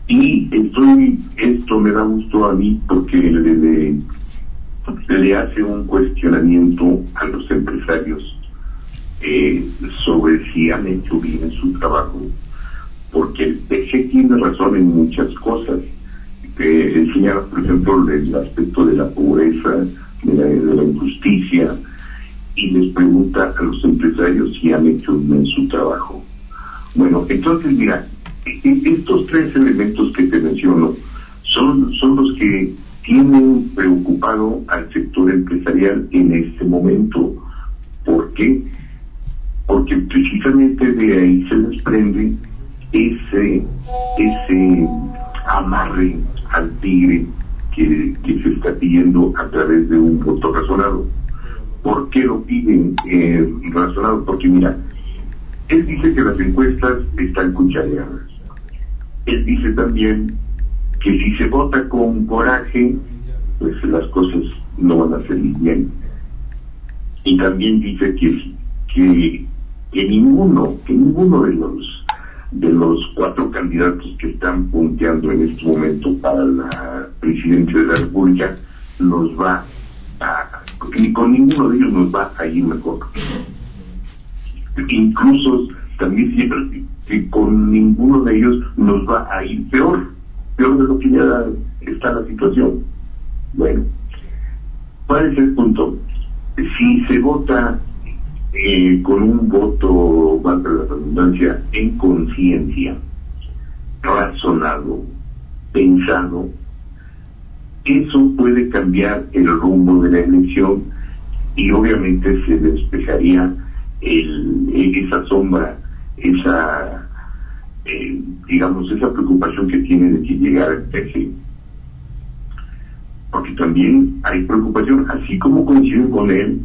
Y estoy, esto me da gusto a mí porque le, le, le hace un cuestionamiento a los empresarios eh, sobre si han hecho bien su trabajo, porque el PG tiene razón en muchas cosas. Enseña, por ejemplo, el aspecto de la pobreza, de la, de la injusticia, y les pregunta a los empresarios si han hecho bien su trabajo. Bueno, entonces mira, e- e- estos tres elementos que te menciono son, son los que tienen preocupado al sector empresarial en este momento. ¿Por qué? Porque precisamente de ahí se desprende ese, ese amarre al tigre que, que se está pidiendo a través de un voto razonado. ¿Por qué lo piden eh, razonado? Porque mira, él dice que las encuestas están cuchareadas. Él dice también que si se vota con coraje, pues las cosas no van a salir bien. Y también dice que, que, que ninguno, que ninguno de los de los cuatro candidatos que están punteando en este momento para la presidencia de la República nos va a, ni con ninguno de ellos nos va a ir mejor. Incluso también siempre que con ninguno de ellos nos va a ir peor, peor de lo que ya está la situación. Bueno, ¿cuál es el punto? Si se vota eh, con un voto, valga la redundancia, en conciencia, razonado, pensado, eso puede cambiar el rumbo de la elección y obviamente se despejaría el, esa sombra, esa, eh, digamos, esa preocupación que tiene de que llegar al eje. Porque también hay preocupación, así como coinciden con él,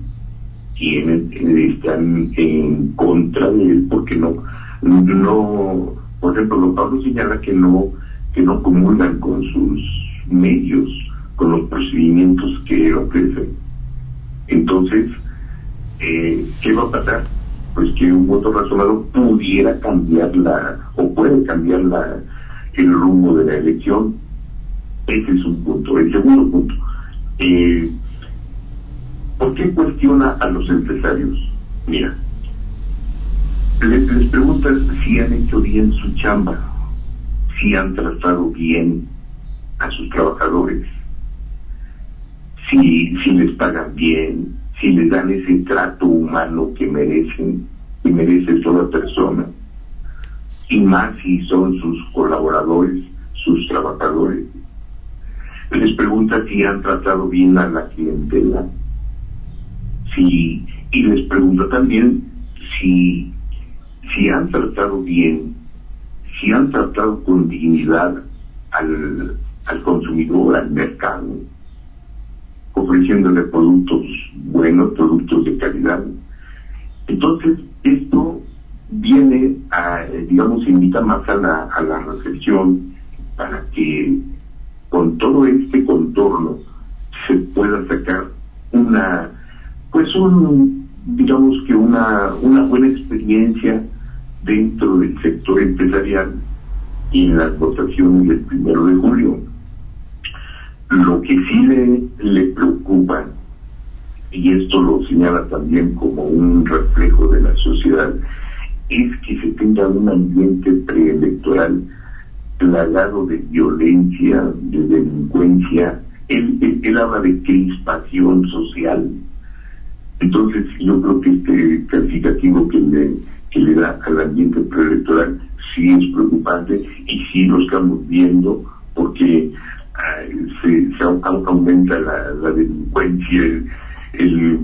quienes están en contra de él porque no, no, por ejemplo, don Pablo señala que no, que no comulgan con sus medios, con los procedimientos que ofrecen. Entonces, eh, ¿qué va a pasar? Pues que un voto razonado pudiera cambiar la, o puede cambiar la, el rumbo de la elección. Ese es un punto. El segundo punto, eh, ¿por qué cuestiona a los empresarios? Mira, les, les preguntan si han hecho bien su chamba, si han tratado bien a sus trabajadores, si, si les pagan bien, si les dan ese trato humano que merecen, que merece toda persona, y más si son sus colaboradores, sus trabajadores. Les pregunta si han tratado bien a la clientela, y les pregunta también si, si han tratado bien, si han tratado con dignidad al, al consumidor, al mercado, ofreciéndole productos buenos, productos de calidad. Entonces, esto viene a, digamos, invita más a la, a la reflexión para que con todo este contorno se pueda sacar una, pues un, digamos que una, una buena experiencia dentro del sector empresarial y en las votaciones del primero de julio. Lo que sí le, le preocupa, y esto lo señala también como un reflejo de la sociedad, es que se tenga un ambiente preelectoral plagado de violencia, de delincuencia. Él, él, él habla de crispación social. Entonces yo creo que este calificativo que le, que le da al ambiente preelectoral sí es preocupante y sí lo estamos viendo porque se, se, aumenta la, la delincuencia, el,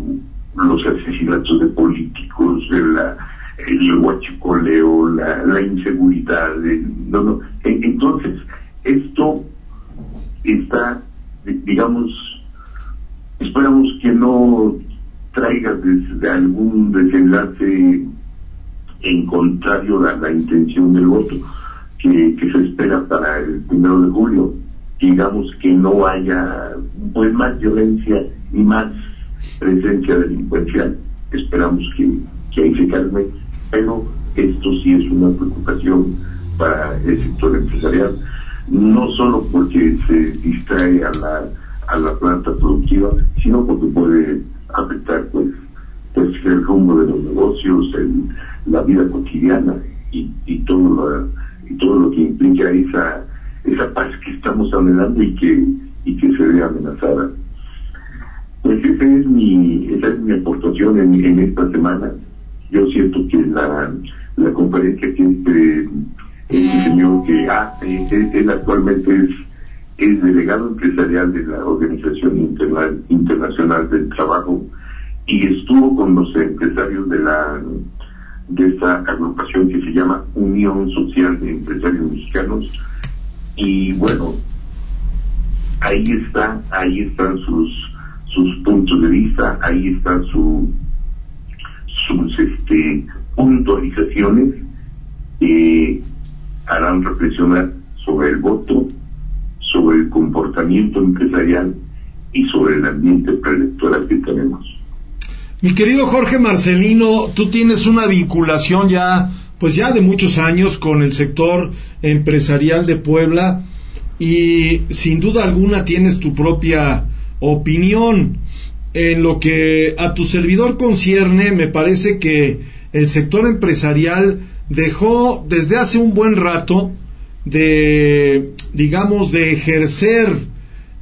los asesinatos de políticos, el, el huachicoleo, la, la inseguridad. no, no. Entonces, esto está, digamos, esperamos que no traiga desde algún desenlace en contrario a la intención del voto que, se espera para el primero de julio digamos que no haya pues más violencia y más presencia delincuencial. Esperamos que, que ahí pero esto sí es una preocupación para el sector empresarial, no solo porque se distrae a la, a la planta productiva, sino porque puede afectar pues, pues el rumbo de los negocios, el, la vida cotidiana y, y todo lo, y todo lo que implica esa esa paz que estamos anhelando y que, y que se ve amenazada. Pues esa es mi, esa es mi aportación en, en esta semana. Yo siento que la, la conferencia que este, este señor que hace, él, actualmente es, es delegado empresarial de la Organización Interna, Internacional del Trabajo y estuvo con los empresarios de la de esta agrupación que se llama Unión Social de Empresarios Mexicanos. Y bueno, ahí está, ahí están sus, sus puntos de vista, ahí están su, sus este, puntualizaciones que harán reflexionar sobre el voto, sobre el comportamiento empresarial y sobre el ambiente preelectoral que tenemos. Mi querido Jorge Marcelino, tú tienes una vinculación ya, pues ya de muchos años con el sector empresarial de Puebla y sin duda alguna tienes tu propia opinión. En lo que a tu servidor concierne, me parece que el sector empresarial dejó desde hace un buen rato de, digamos, de ejercer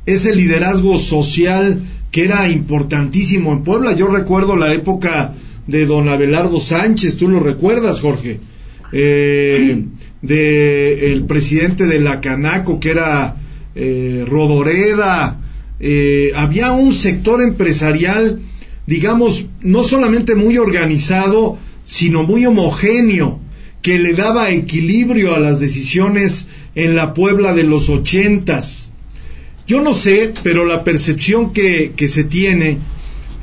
ese liderazgo social que era importantísimo en Puebla. Yo recuerdo la época de don Abelardo Sánchez, tú lo recuerdas, Jorge, eh, de el presidente de la Canaco, que era eh, Rodoreda. Eh, había un sector empresarial, digamos, no solamente muy organizado, sino muy homogéneo, que le daba equilibrio a las decisiones en la Puebla de los ochentas. Yo no sé, pero la percepción que, que se tiene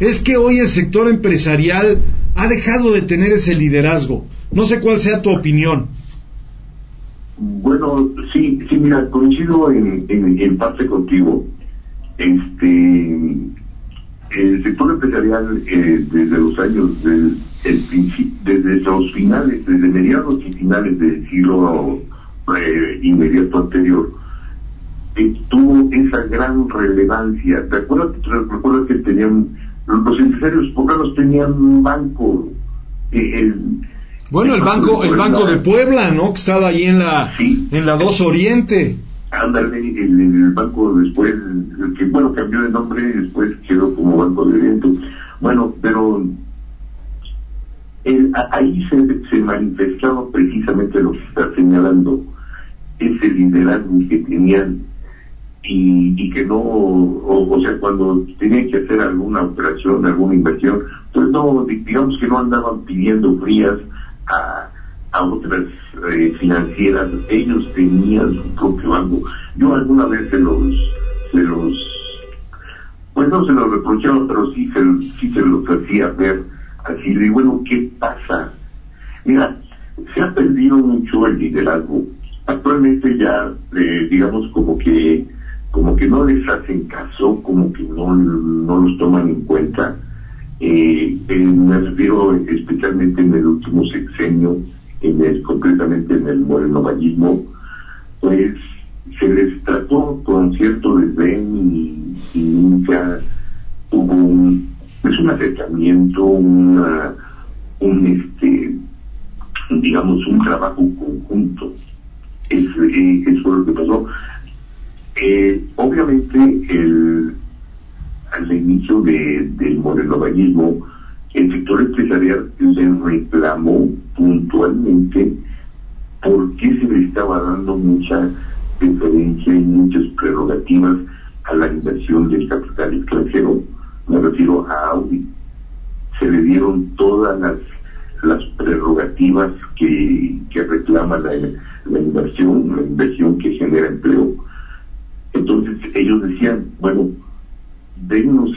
es que hoy el sector empresarial ha dejado de tener ese liderazgo. No sé cuál sea tu opinión. Bueno, sí, sí, mira, coincido en, en, parte contigo. Este, el sector empresarial eh, desde los años del el desde los finales, desde mediados y finales del siglo eh, inmediato anterior, eh, tuvo esa gran relevancia. ¿Te acuerdas, que tenían, los empresarios poblanos tenían un banco? el, bueno, el banco, el banco de Puebla, ¿no? Que estaba ahí en la, en la 2 Oriente. Ándale, el, el, banco después, que bueno, cambió de nombre y después quedó como Banco de Oriente. Bueno, pero ahí se, se manifestaba precisamente lo que está señalando, ese liderazgo que tenían y, que no, o, sea, cuando tenían que hacer alguna operación, alguna inversión, pues no, digamos que no andaban pidiendo frías a, otras eh, financieras, ellos tenían su propio banco. Yo alguna vez se los, se los, pues no se los reprochaba, pero sí se, sí se los hacía ver así de, bueno, ¿qué pasa? Mira, se ha perdido mucho el liderazgo. Actualmente ya, eh, digamos, como que como que no les hacen caso, como que no, no los toman en cuenta. Eh, me refiero especialmente en el último sexenio, en el, concretamente en el morenovallismo, pues se les trató con cierto desdén y, nunca hubo un, pues un acercamiento, una, un este, digamos, un trabajo conjunto. Es, eh, eso es lo que pasó. Eh, obviamente, al inicio de, del morenovallismo, el sector empresarial le reclamó puntualmente por qué se le estaba dando mucha preferencia y muchas prerrogativas a la inversión del capital extranjero. Me refiero a Audi. Se le dieron todas las, las prerrogativas que, que reclama la, la inversión, la inversión que genera empleo. Entonces ellos decían, bueno, denos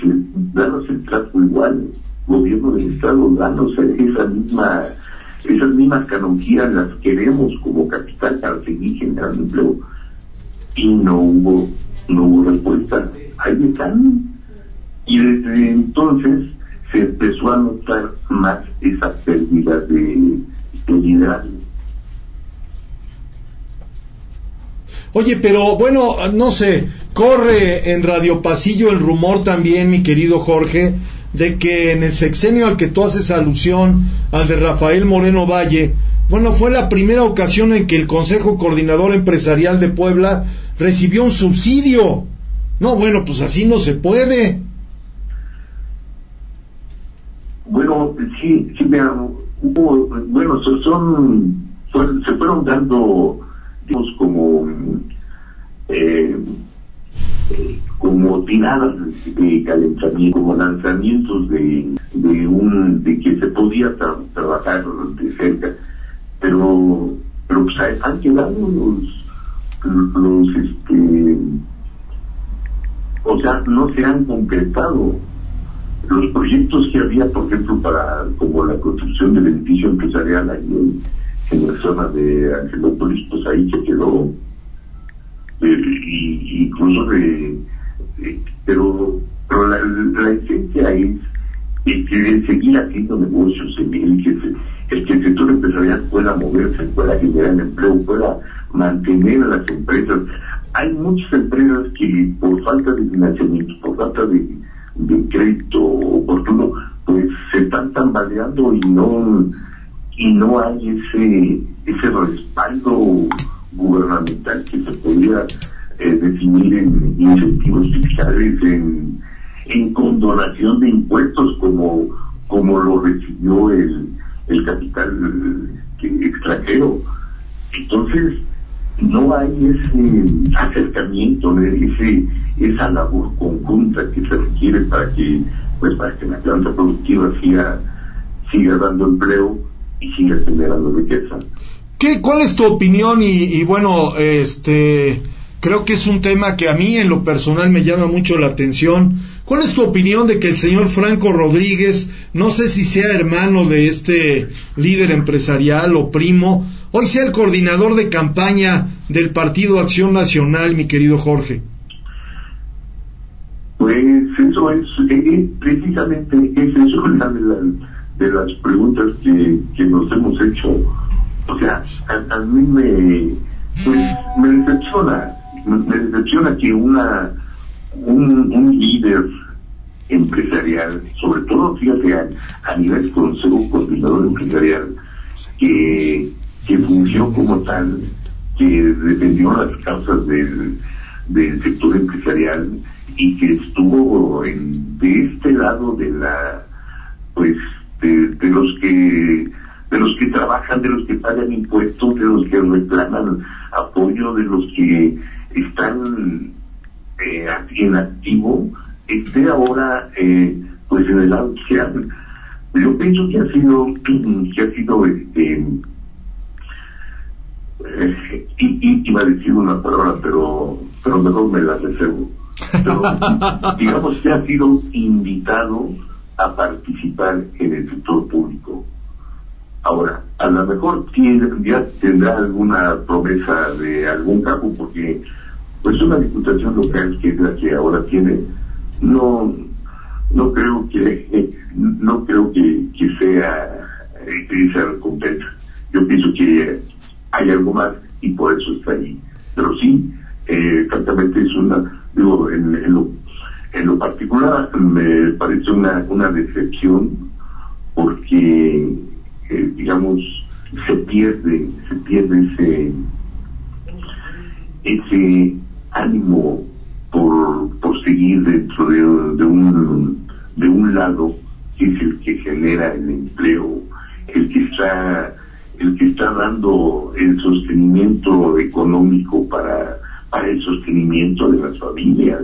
danos el trato igual, gobierno del Estado, danos esa misma, esas mismas canonjías las queremos como capital para seguir generando empleo. Y no hubo, no hubo respuesta. Ahí están. Y desde entonces se empezó a notar más esa pérdida de, de liderazgo. Oye, pero bueno, no sé, corre en Radio Pasillo el rumor también, mi querido Jorge, de que en el sexenio al que tú haces alusión, al de Rafael Moreno Valle, bueno, fue la primera ocasión en que el Consejo Coordinador Empresarial de Puebla recibió un subsidio. No, bueno, pues así no se puede. Sí, sí, hubo, bueno, son, se fueron dando como eh, como tiradas de calentamiento, como lanzamientos de, de un de que se podía trabajar de cerca, pero pero pues han quedado los los este o sea, no se han concretado. Los proyectos que había, por ejemplo, para como la construcción del edificio empresarial ahí en, la zona de Angelópolis, pues ahí se quedó. Eh, y, incluso de, pero, pero la, la esencia es y que seguir haciendo negocios, el que, el que el sector empresarial pueda moverse, pueda generar empleo, pueda mantener a las empresas. Hay muchas empresas que por falta de financiamiento, por falta de, crédito oportuno, pues se están tambaleando y no y no hay ese ese respaldo gubernamental que se podría eh, definir en incentivos fiscales, en en condonación de impuestos como, como lo recibió el, el capital extranjero. Entonces, no hay ese acercamiento, ese, esa labor conjunta que se requiere para que, pues, para que la planta productiva siga, siga dando empleo y siga generando riqueza. ¿Qué, ¿Cuál es tu opinión? Y, y bueno, este, creo que es un tema que a mí en lo personal me llama mucho la atención ¿Cuál es tu opinión de que el señor Franco Rodríguez, no sé si sea hermano de este líder empresarial o primo, hoy sea el coordinador de campaña del Partido Acción Nacional, mi querido Jorge? Pues eso es, eh, precisamente es eso (laughs) una de, las preguntas que, nos hemos hecho. O sea, a, mí me, pues, me decepciona, me decepciona que una un, un líder empresarial, sobre todo, fíjate, a, nivel consejo coordinador empresarial, que, que fungió como tal, que defendió las causas del, del sector empresarial y que estuvo de este lado de la, pues, de, de los que de los que trabajan, de los que pagan impuestos, de los que reclaman apoyo, de los que están eh, en activo esté ahora eh, pues en el lado social. Yo pienso que ha sido, que ha sido este, eh, y, iba a decir una palabra, pero, pero mejor me la reservo. Pero, (laughs) digamos que ha sido invitado a participar en el sector público. Ahora, a lo mejor ya tendrá alguna promesa de algún campo, porque pues una diputación local que es la que ahora tiene, no, no creo que, (laughs) no creo que, que sea esa recompensa. Yo pienso que hay algo más y por eso está ahí. Pero sí, eh, francamente es una, digo, en, lo, en lo particular me parece una, una decepción porque, eh, digamos, se pierde, se pierde ese, ese ánimo por, por seguir dentro de, un, de un lado que es el que genera el empleo, el que está, el que está dando el sostenimiento económico para, para el sostenimiento de las familias.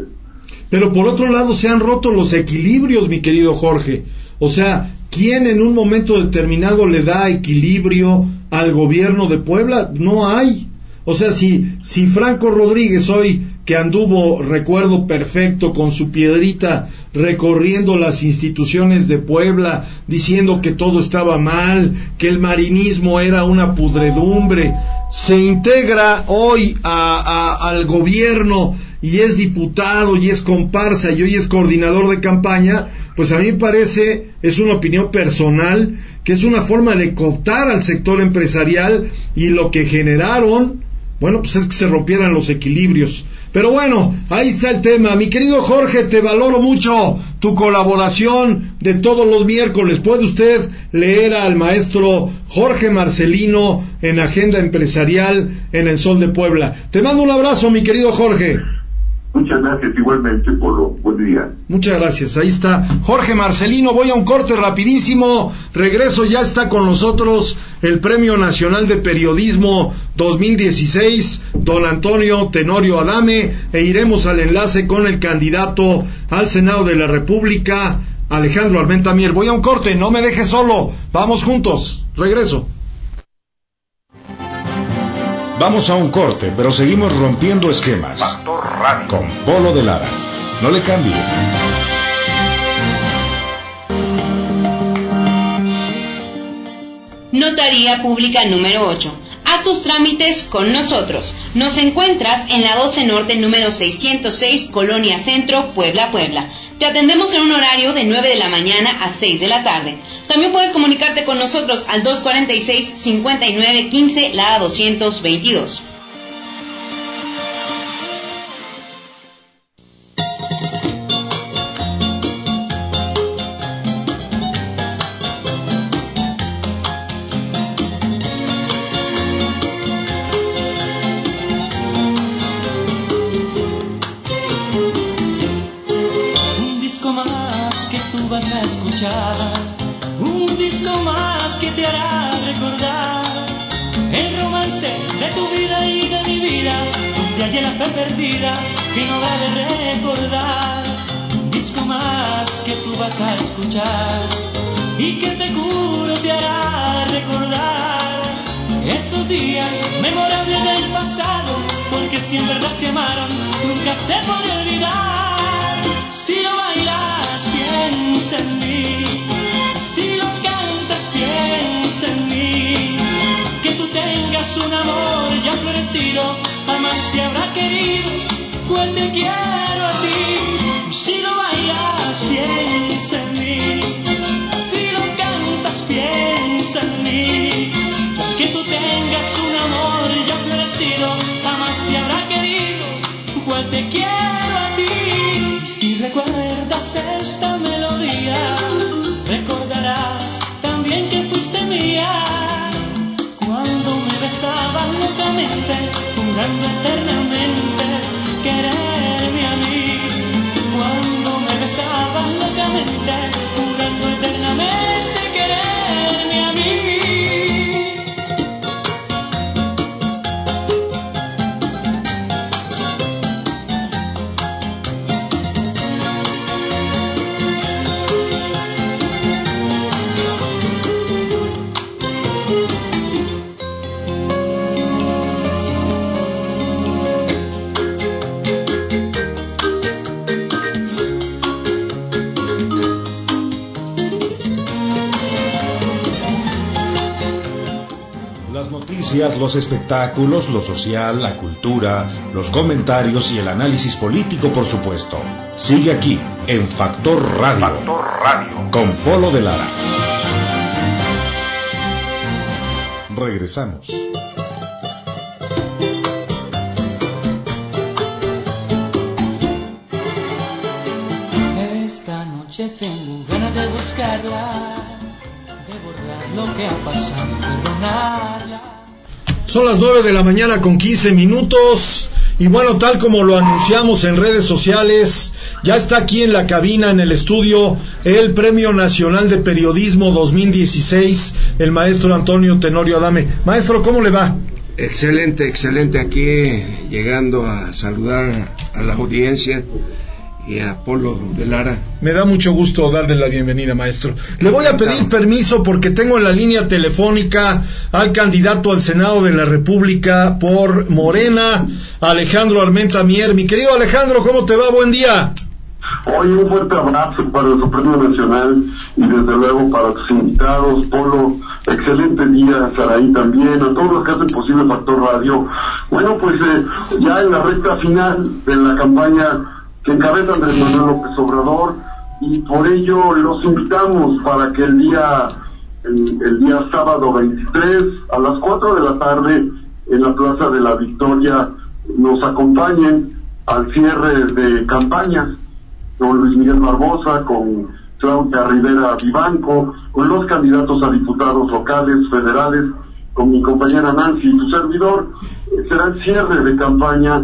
Pero por otro lado se han roto los equilibrios, mi querido Jorge. O sea, ¿quién en un momento determinado le da equilibrio al gobierno de Puebla? No hay. O sea, si, si Franco Rodríguez hoy que anduvo, recuerdo perfecto, con su piedrita recorriendo las instituciones de Puebla, diciendo que todo estaba mal, que el marinismo era una pudredumbre, se integra hoy al gobierno y es diputado y es comparsa y hoy es coordinador de campaña, pues a mí me parece, es una opinión personal, que es una forma de cooptar al sector empresarial y lo que generaron, bueno, pues es que se rompieran los equilibrios. Pero bueno, ahí está el tema. Mi querido Jorge, te valoro mucho tu colaboración de todos los miércoles. Puede usted leer al maestro Jorge Marcelino en Agenda Empresarial en el Sol de Puebla. Te mando un abrazo, mi querido Jorge. Muchas gracias, igualmente, Polo. Buen día. Muchas gracias. Ahí está Jorge Marcelino. Voy a un corte rapidísimo. Regreso, ya está con nosotros el Premio Nacional de Periodismo 2016, don Antonio Tenorio Adame, e iremos al enlace con el candidato al Senado de la República, Alejandro Almenta Mier. Voy a un corte, no me deje solo. Vamos juntos. Regreso. Vamos a un corte, pero seguimos rompiendo esquemas. Con Polo de Lara. No le cambie. Notaría Pública número 8. Haz tus trámites con nosotros. Nos encuentras en la 12 Norte número 606, Colonia Centro, Puebla, Puebla. Te atendemos en un horario de 9 de la mañana a 6 de la tarde. También puedes comunicarte con nosotros al 246-5915, la 222. Esta melodía, los espectáculos, lo social, la cultura, los comentarios y el análisis político, por supuesto. Sigue aquí en Factor Radio. Factor Radio. Con Polo de Lara. Regresamos. Son las 9 de la mañana con 15 minutos. Y bueno, tal como lo anunciamos en redes sociales, ya está aquí en la cabina, en el estudio, el Premio Nacional de Periodismo 2016, el maestro Antonio Tenorio Adame. Maestro, ¿cómo le va? Excelente, excelente. Aquí llegando a saludar a la audiencia y a Polo de Lara. Me da mucho gusto darle la bienvenida, maestro. Le voy a pedir permiso porque tengo en la línea telefónica al candidato al Senado de la República por Morena, Alejandro Armenta Mier. Mi querido Alejandro, ¿cómo te va? Buen día. Hoy un fuerte abrazo para el Supremo Nacional y desde luego para tus invitados, Polo, excelente día, Saraí también, a todos los que hacen posible Factor Radio. Bueno, pues eh, ya en la recta final de la campaña que encabeza Andrés Manuel López Obrador y por ello los invitamos para que el día el, día sábado 23 a las 4 de la tarde en la Plaza de la Victoria nos acompañen al cierre de campaña con Luis Miguel Barbosa, con Claudia Rivera Vivanco, con los candidatos a diputados locales, federales, con mi compañera Nancy y tu servidor. Eh, Será el cierre de campaña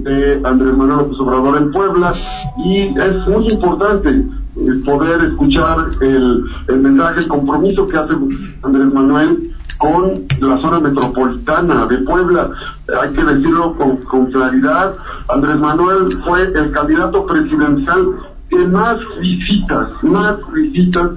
de Andrés Manuel López Obrador en Puebla y es muy importante eh, poder escuchar el, el mensaje, el compromiso que hace Andrés Manuel con la zona metropolitana de Puebla. Hay que decirlo con, con claridad, Andrés Manuel fue el candidato presidencial que más visitas, más visitas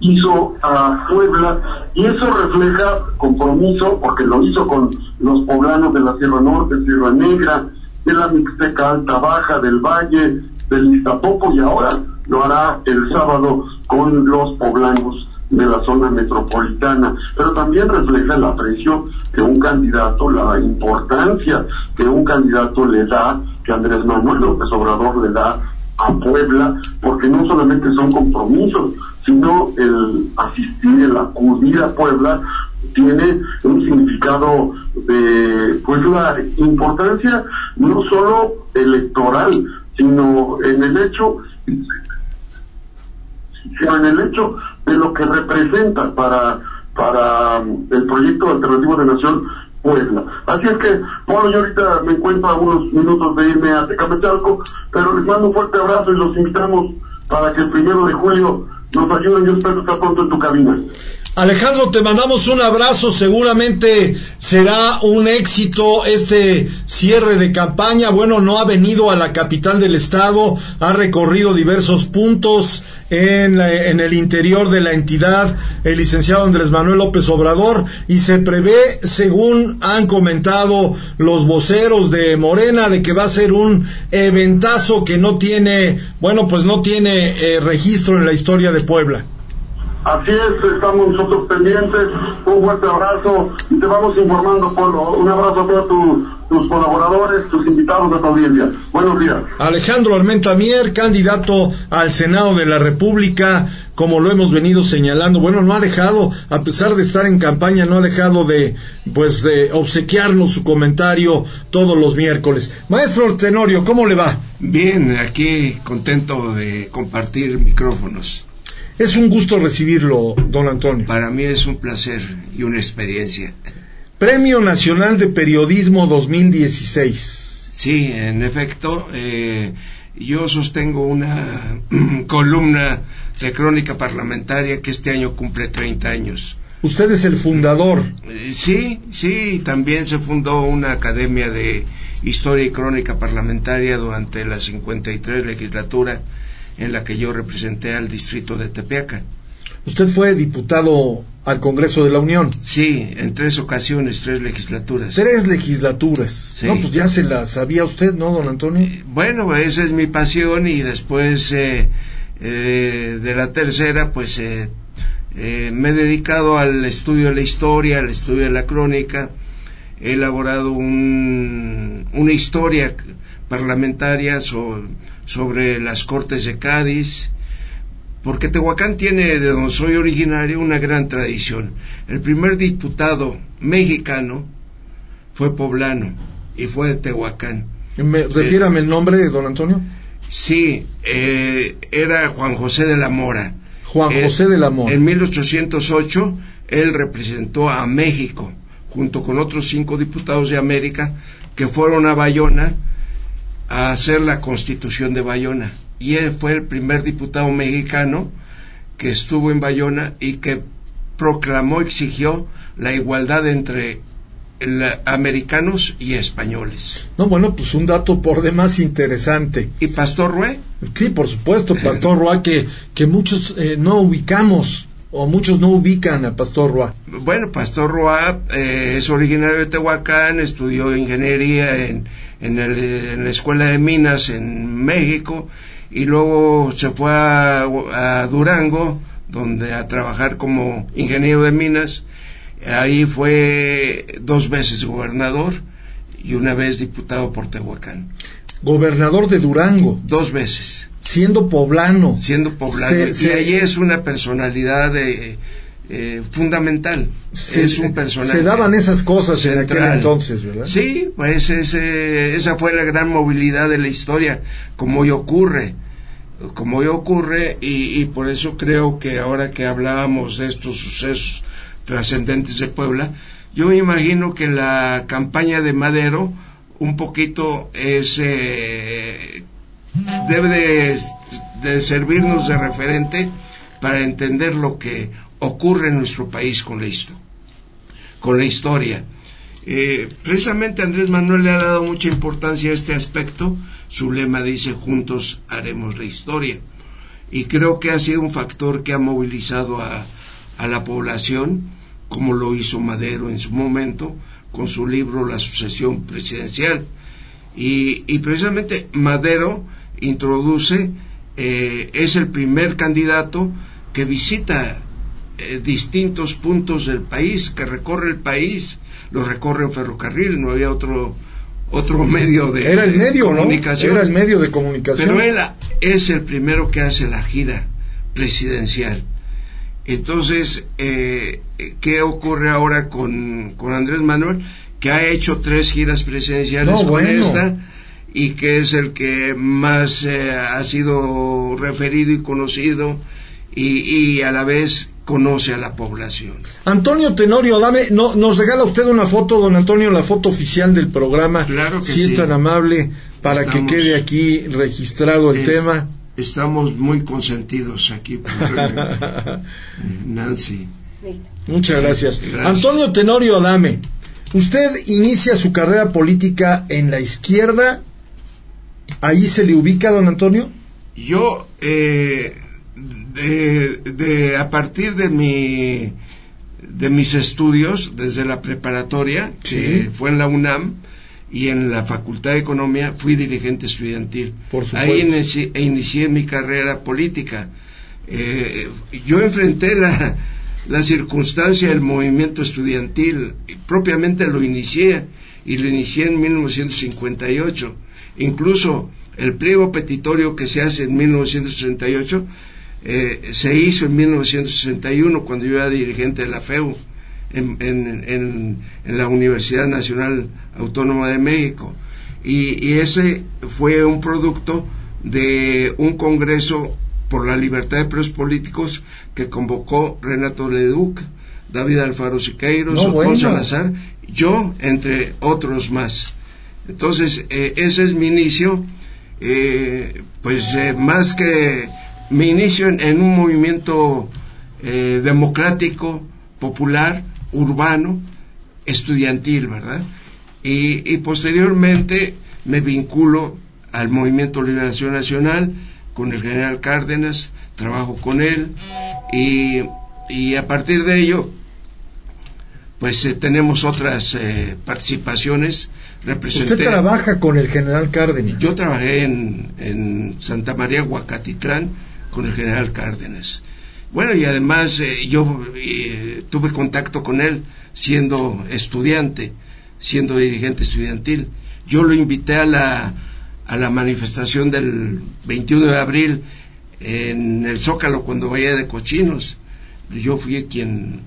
hizo a Puebla y eso refleja compromiso porque lo hizo con los poblanos de la Sierra Norte, Sierra Negra, de la Mixteca Alta Baja, del Valle, del Iztapopo y ahora lo hará el sábado con los poblanos de la zona metropolitana, pero también refleja el aprecio que un candidato, la importancia que un candidato le da, que Andrés Manuel López Obrador le da a Puebla, porque no solamente son compromisos, sino el asistir, el acudir a Puebla tiene un significado de pues la importancia no solo electoral, sino en el hecho sino en el hecho de lo que representa para para um, el proyecto alternativo de nación Puebla. Así es que, Pablo, yo ahorita me encuentro a unos minutos de irme a Tecamachalco, pero les mando un fuerte abrazo y los invitamos para que el primero de julio nos ayuden. Yo espero estar pronto en tu cabina. Alejandro, te mandamos un abrazo. Seguramente será un éxito este cierre de campaña. Bueno, no ha venido a la capital del estado, ha recorrido diversos puntos en, en, el interior de la entidad el licenciado Andrés Manuel López Obrador y se prevé, según han comentado los voceros de Morena, de que va a ser un eventazo que no tiene, bueno, pues no tiene eh, registro en la historia de Puebla. Así es, estamos nosotros pendientes. Un fuerte abrazo y te vamos informando, Polo. Un abrazo a todos tus colaboradores, tus invitados de tu audiencia. Buenos días. Alejandro Armenta Mier, candidato al Senado de la República, como lo hemos venido señalando. Bueno, no ha dejado, a pesar de estar en campaña, no ha dejado de, pues, de obsequiarnos su comentario todos los miércoles. Maestro Tenorio, ¿cómo le va? Bien, aquí contento de compartir micrófonos. Es un gusto recibirlo, don Antonio. Para mí es un placer y una experiencia. Premio Nacional de Periodismo 2016. Sí, en efecto, eh, yo sostengo una (clears throat) columna de crónica parlamentaria que este año cumple 30 años. Usted es el fundador. Eh, sí, sí, también se fundó una academia de historia y crónica parlamentaria durante la 53 legislatura en la que yo representé al distrito de Tepeaca. ¿Usted fue diputado al Congreso de la Unión? Sí, en tres ocasiones, tres legislaturas. Tres legislaturas. Sí. No, pues ya se la sabía usted, ¿no, don Antonio? Bueno, esa es mi pasión y después eh, eh, de la tercera, pues eh, eh, me he dedicado al estudio de la historia, al estudio de la crónica. He elaborado un, una historia parlamentaria sobre sobre las Cortes de Cádiz, porque Tehuacán tiene, de donde soy originario, una gran tradición. El primer diputado mexicano fue poblano y fue de Tehuacán. Me, eh, el nombre, don Antonio. Sí, eh, era Juan José de la Mora. Juan José de la Mora. En 1808 él representó a México junto con otros cinco diputados de América que fueron a Bayona a hacer la constitución de Bayona. Y él fue el primer diputado mexicano que estuvo en Bayona y que proclamó, exigió la igualdad entre americanos y españoles. No, bueno, pues un dato por demás interesante. ¿Y Pastor Rué? Sí, por supuesto, Pastor Rué, que, que muchos eh, no ubicamos o muchos no ubican a Pastor Roa. Bueno, Pastor Roa eh, es originario de Tehuacán, estudió ingeniería en, en, el, en, la Escuela de Minas en México y luego se fue a, a, Durango, donde a trabajar como ingeniero de minas. Ahí fue dos veces gobernador y una vez diputado por Tehuacán. Gobernador de Durango. Dos veces siendo poblano. Siendo poblano. Se, se, y ahí es una personalidad de, eh, fundamental. Se, es un personaje. Se daban esas cosas central. en aquel entonces, ¿verdad? Sí, pues ese, esa fue la gran movilidad de la historia, como hoy ocurre. Como hoy ocurre, y, y por eso creo que ahora que hablábamos de estos sucesos trascendentes de Puebla, yo me imagino que la campaña de Madero un poquito es eh, debe de, de, servirnos de referente para entender lo que ocurre en nuestro país con la, con la historia. Eh, precisamente Andrés Manuel le ha dado mucha importancia a este aspecto. Su lema dice, juntos haremos la historia. Y creo que ha sido un factor que ha movilizado a, a la población, como lo hizo Madero en su momento, con su libro La sucesión presidencial. Y, y precisamente Madero introduce, eh, es el primer candidato que visita eh, distintos puntos del país, que recorre el país, lo recorre en ferrocarril, no había otro otro (laughs) medio de Era el medio, comunicación. ¿no? Era el medio de comunicación. Pero él es el primero que hace la gira presidencial. Entonces, eh, ¿qué ocurre ahora con, con Andrés Manuel? Que ha hecho tres giras presidenciales No, con bueno. esta y que es el que más eh, ha sido referido y conocido y, y a la vez conoce a la población. Antonio Tenorio, dame, no, nos regala usted una foto, don Antonio, la foto oficial del programa, Claro que si es tan amable, para Estamos- que quede aquí registrado el Es- tema. Estamos muy consentidos aquí por (laughs) Nancy. Muchas gracias. Gracias. Antonio Tenorio Adame, usted inicia su carrera política en la izquierda, ahí se le ubica, don Antonio. Yo, eh, de, de- a partir de mi de mis estudios desde la preparatoria, que fue en la UNAM y en la Facultad de Economía, fui dirigente estudiantil. Por. Ahí inicié, inicié mi carrera política. Eh, yo enfrenté la, la circunstancia del movimiento estudiantil, y propiamente lo inicié, y lo inicié en 1958. Incluso el pliego petitorio que se hace en 1968 eh, se hizo en 1961 cuando yo era dirigente de la FEU en, en- en- en la Universidad Nacional Autónoma de México. Y, y ese fue un producto de un congreso por la libertad de presos políticos que convocó Renato Leduc, David Alfaro Siqueiros, No, bueno. Salazar, yo, entre otros más. Entonces, eh, ese es mi inicio, eh, pues eh, más que mi inicio en, en un movimiento eh, democrático, popular, urbano, estudiantil, ¿verdad? Y, y posteriormente me vinculo al Movimiento Liberación Nacional con el general Cárdenas, trabajo con él y, y a partir de ello pues eh, tenemos otras eh, participaciones. Representé, Usted trabaja con el general Cárdenas. yo trabajé en, en Santa María Huacatitlán con el general Cárdenas. Bueno, y además eh, yo eh, tuve contacto con él siendo estudiante, siendo dirigente estudiantil. Yo lo invité a la, a la manifestación del 21 de abril en el Zócalo cuando vaya de Cochinos. Yo fui quien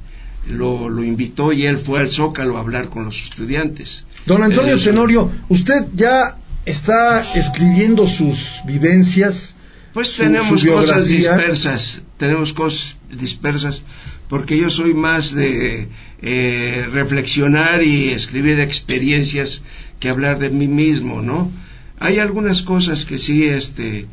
lo, lo invitó y él fue al Zócalo a hablar con los estudiantes. Don Antonio es- Tenorio, usted ya está escribiendo sus vivencias. Pues su- tenemos su cosas dispersas, tenemos cosas dispersas, porque yo soy más de eh, reflexionar y escribir experiencias que hablar de mí mismo, ¿no? Hay algunas cosas que sí, este,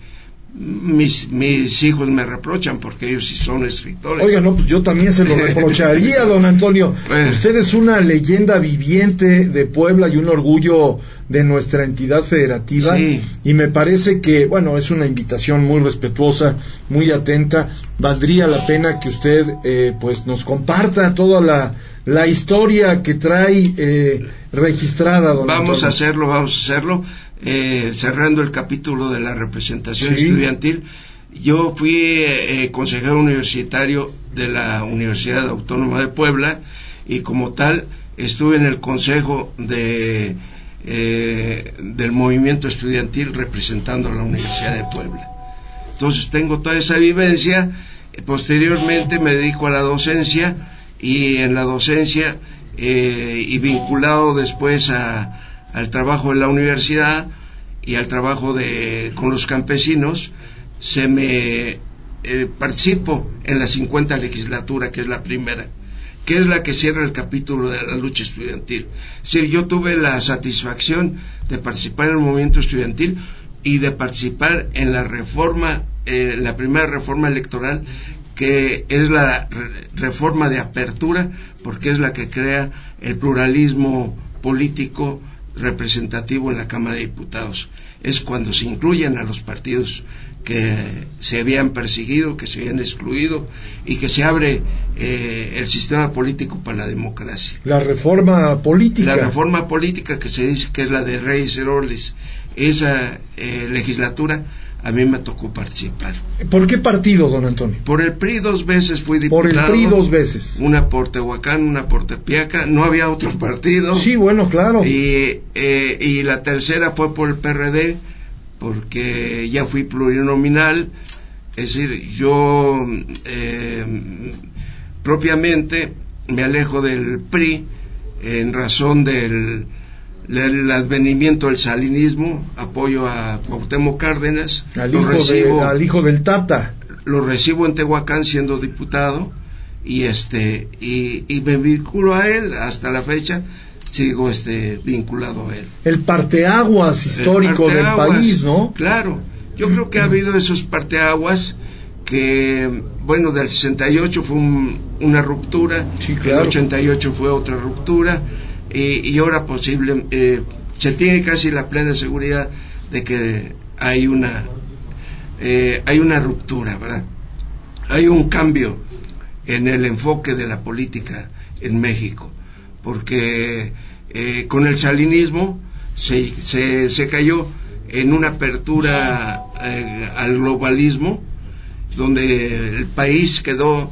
mis, mis hijos me reprochan porque ellos sí son escritores. Oiga, no, pues yo también se lo (laughs) reprocharía, don Antonio. Usted es una leyenda viviente de Puebla y un orgullo de nuestra entidad federativa. Sí. Y me parece que, bueno, es una invitación muy respetuosa, muy atenta. Valdría la pena que usted, eh, pues, nos comparta toda la, la historia que trae eh, registrada, don Vamos Antonio. a hacerlo, vamos a hacerlo. Eh, cerrando el capítulo de la representación Sí. estudiantil, yo fui eh, consejero universitario de la Universidad Autónoma de Puebla y como tal estuve en el consejo de, eh, del movimiento estudiantil representando a la Universidad de Puebla. Entonces tengo toda esa vivencia, eh, posteriormente me dedico a la docencia y en la docencia eh, y vinculado después a, al trabajo en la universidad y al trabajo de, con los campesinos, se me eh, participo en la 50 legislatura, que es la primera, que es la que cierra el capítulo de la lucha estudiantil. Es decir, yo tuve la satisfacción de participar en el movimiento estudiantil y de participar en la reforma, eh, la primera reforma electoral, que es la re- reforma de apertura, porque es la que crea el pluralismo político representativo en la Cámara de Diputados. Es cuando se incluyen a los partidos que se habían perseguido, que se habían excluido y que se abre eh, el sistema político para la democracia. La reforma política. La reforma política que se dice que es la de Reyes Heroles esa eh, legislatura a mí me tocó participar. ¿Por qué partido, don Antonio? Por el PRI dos veces fui diputado. Por el PRI dos veces. Una por Tehuacán, una por Tepiaca. No había otro (laughs) partido. Sí, bueno, claro. Y, eh, y la tercera fue por el PRD, porque ya fui plurinominal. Es decir, yo eh, propiamente me alejo del PRI en razón del el advenimiento del salinismo, apoyo a Cuauhtémoc Cárdenas, al hijo, al hijo del Tata. Lo recibo en Tehuacán siendo diputado y este y, me vinculo a él hasta la fecha sigo este vinculado a él. El parteaguas histórico del país, ¿no? Claro. Yo creo que ha habido esos parteaguas que, bueno, del 68 fue una ruptura, sí, claro. el 88 fue otra ruptura, y, ahora posible eh, se tiene casi la plena seguridad de que hay una eh, hay una ruptura verdad hay un cambio en el enfoque de la política en México porque eh, con el salinismo se, se, se, cayó en una apertura al globalismo donde el país quedó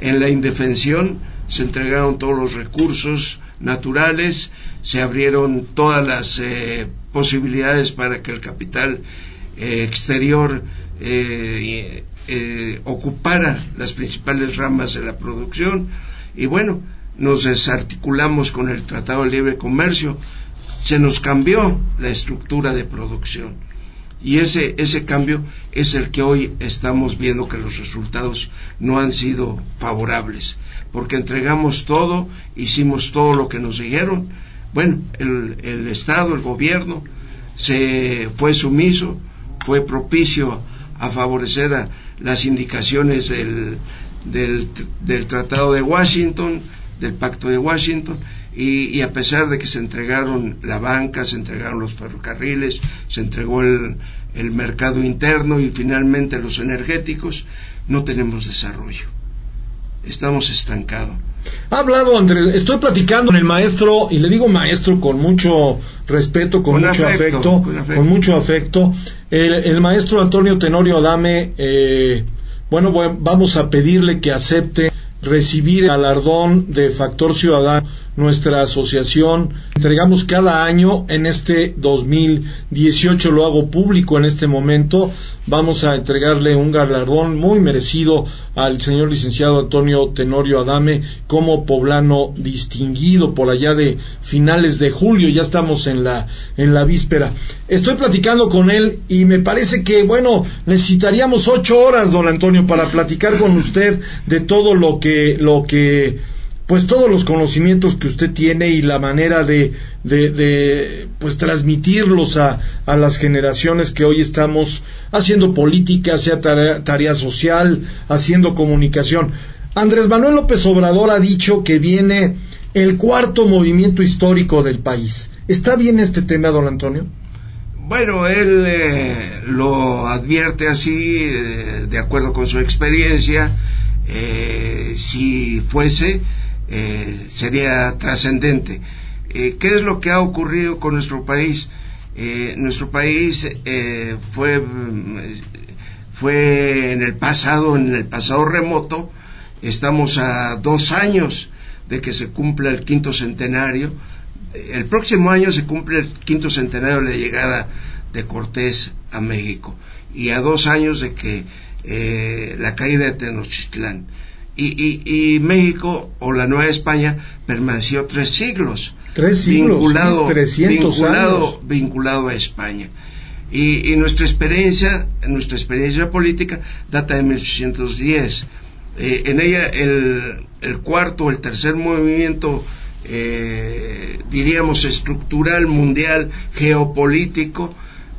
en la indefensión se entregaron todos los recursos naturales, se abrieron todas las eh, posibilidades para que el capital eh, exterior eh, ocupara las principales ramas de la producción. Y bueno, nos desarticulamos con el Tratado de Libre Comercio, se nos cambió la estructura de producción y ese, ese cambio es el que hoy estamos viendo que los resultados no han sido favorables porque entregamos todo, hicimos todo lo que nos dijeron. Bueno, el, el Estado, el gobierno, se fue sumiso, fue propicio a favorecer a las indicaciones del, del, del, Tratado de Washington, del Pacto de Washington, y, y, a pesar de que se entregaron la banca, se entregaron los ferrocarriles, se entregó el, el mercado interno y finalmente los energéticos, no tenemos desarrollo estamos estancados. Ha hablado Andrés, estoy platicando con el maestro, y le digo maestro con mucho respeto, con, mucho afecto, con, mucho afecto. El, maestro Antonio Tenorio Adame, eh, bueno, vamos a pedirle que acepte recibir el galardón de Factor Ciudadano nuestra asociación. Entregamos cada año en este 2018, lo hago público en este momento. Vamos a entregarle un galardón muy merecido al señor licenciado Antonio Tenorio Adame como poblano distinguido por allá de finales de julio. Ya estamos en la, en la víspera. Estoy platicando con él y me parece que, bueno, necesitaríamos ocho horas, don Antonio, para platicar con usted de todo lo que, lo que, pues todos los conocimientos que usted tiene y la manera de, de, pues transmitirlos a, a, las generaciones que hoy estamos haciendo política, sea tarea, social, haciendo comunicación. Andrés Manuel López Obrador ha dicho que viene el cuarto movimiento histórico del país. ¿Está bien este tema, don Antonio? Bueno, él eh, lo advierte así, eh, de acuerdo con su experiencia. Eh, si fuese, eh, sería trascendente. Eh, ¿Qué es lo que ha ocurrido con nuestro país? Eh, nuestro país fue, fue en el pasado, en el pasado remoto, estamos a dos años de que se cumpla el quinto centenario. El próximo año se cumple el quinto centenario de la llegada de Cortés a México y a dos años de que la caída de Tenochtitlán y, México o la Nueva España permaneció tres siglos. Tres siglos, vinculado, vinculado, vinculado a España. Y, nuestra experiencia, nuestra experiencia política data de 1810. Eh, en ella el, el, cuarto, el tercer movimiento, eh, diríamos estructural, mundial, geopolítico,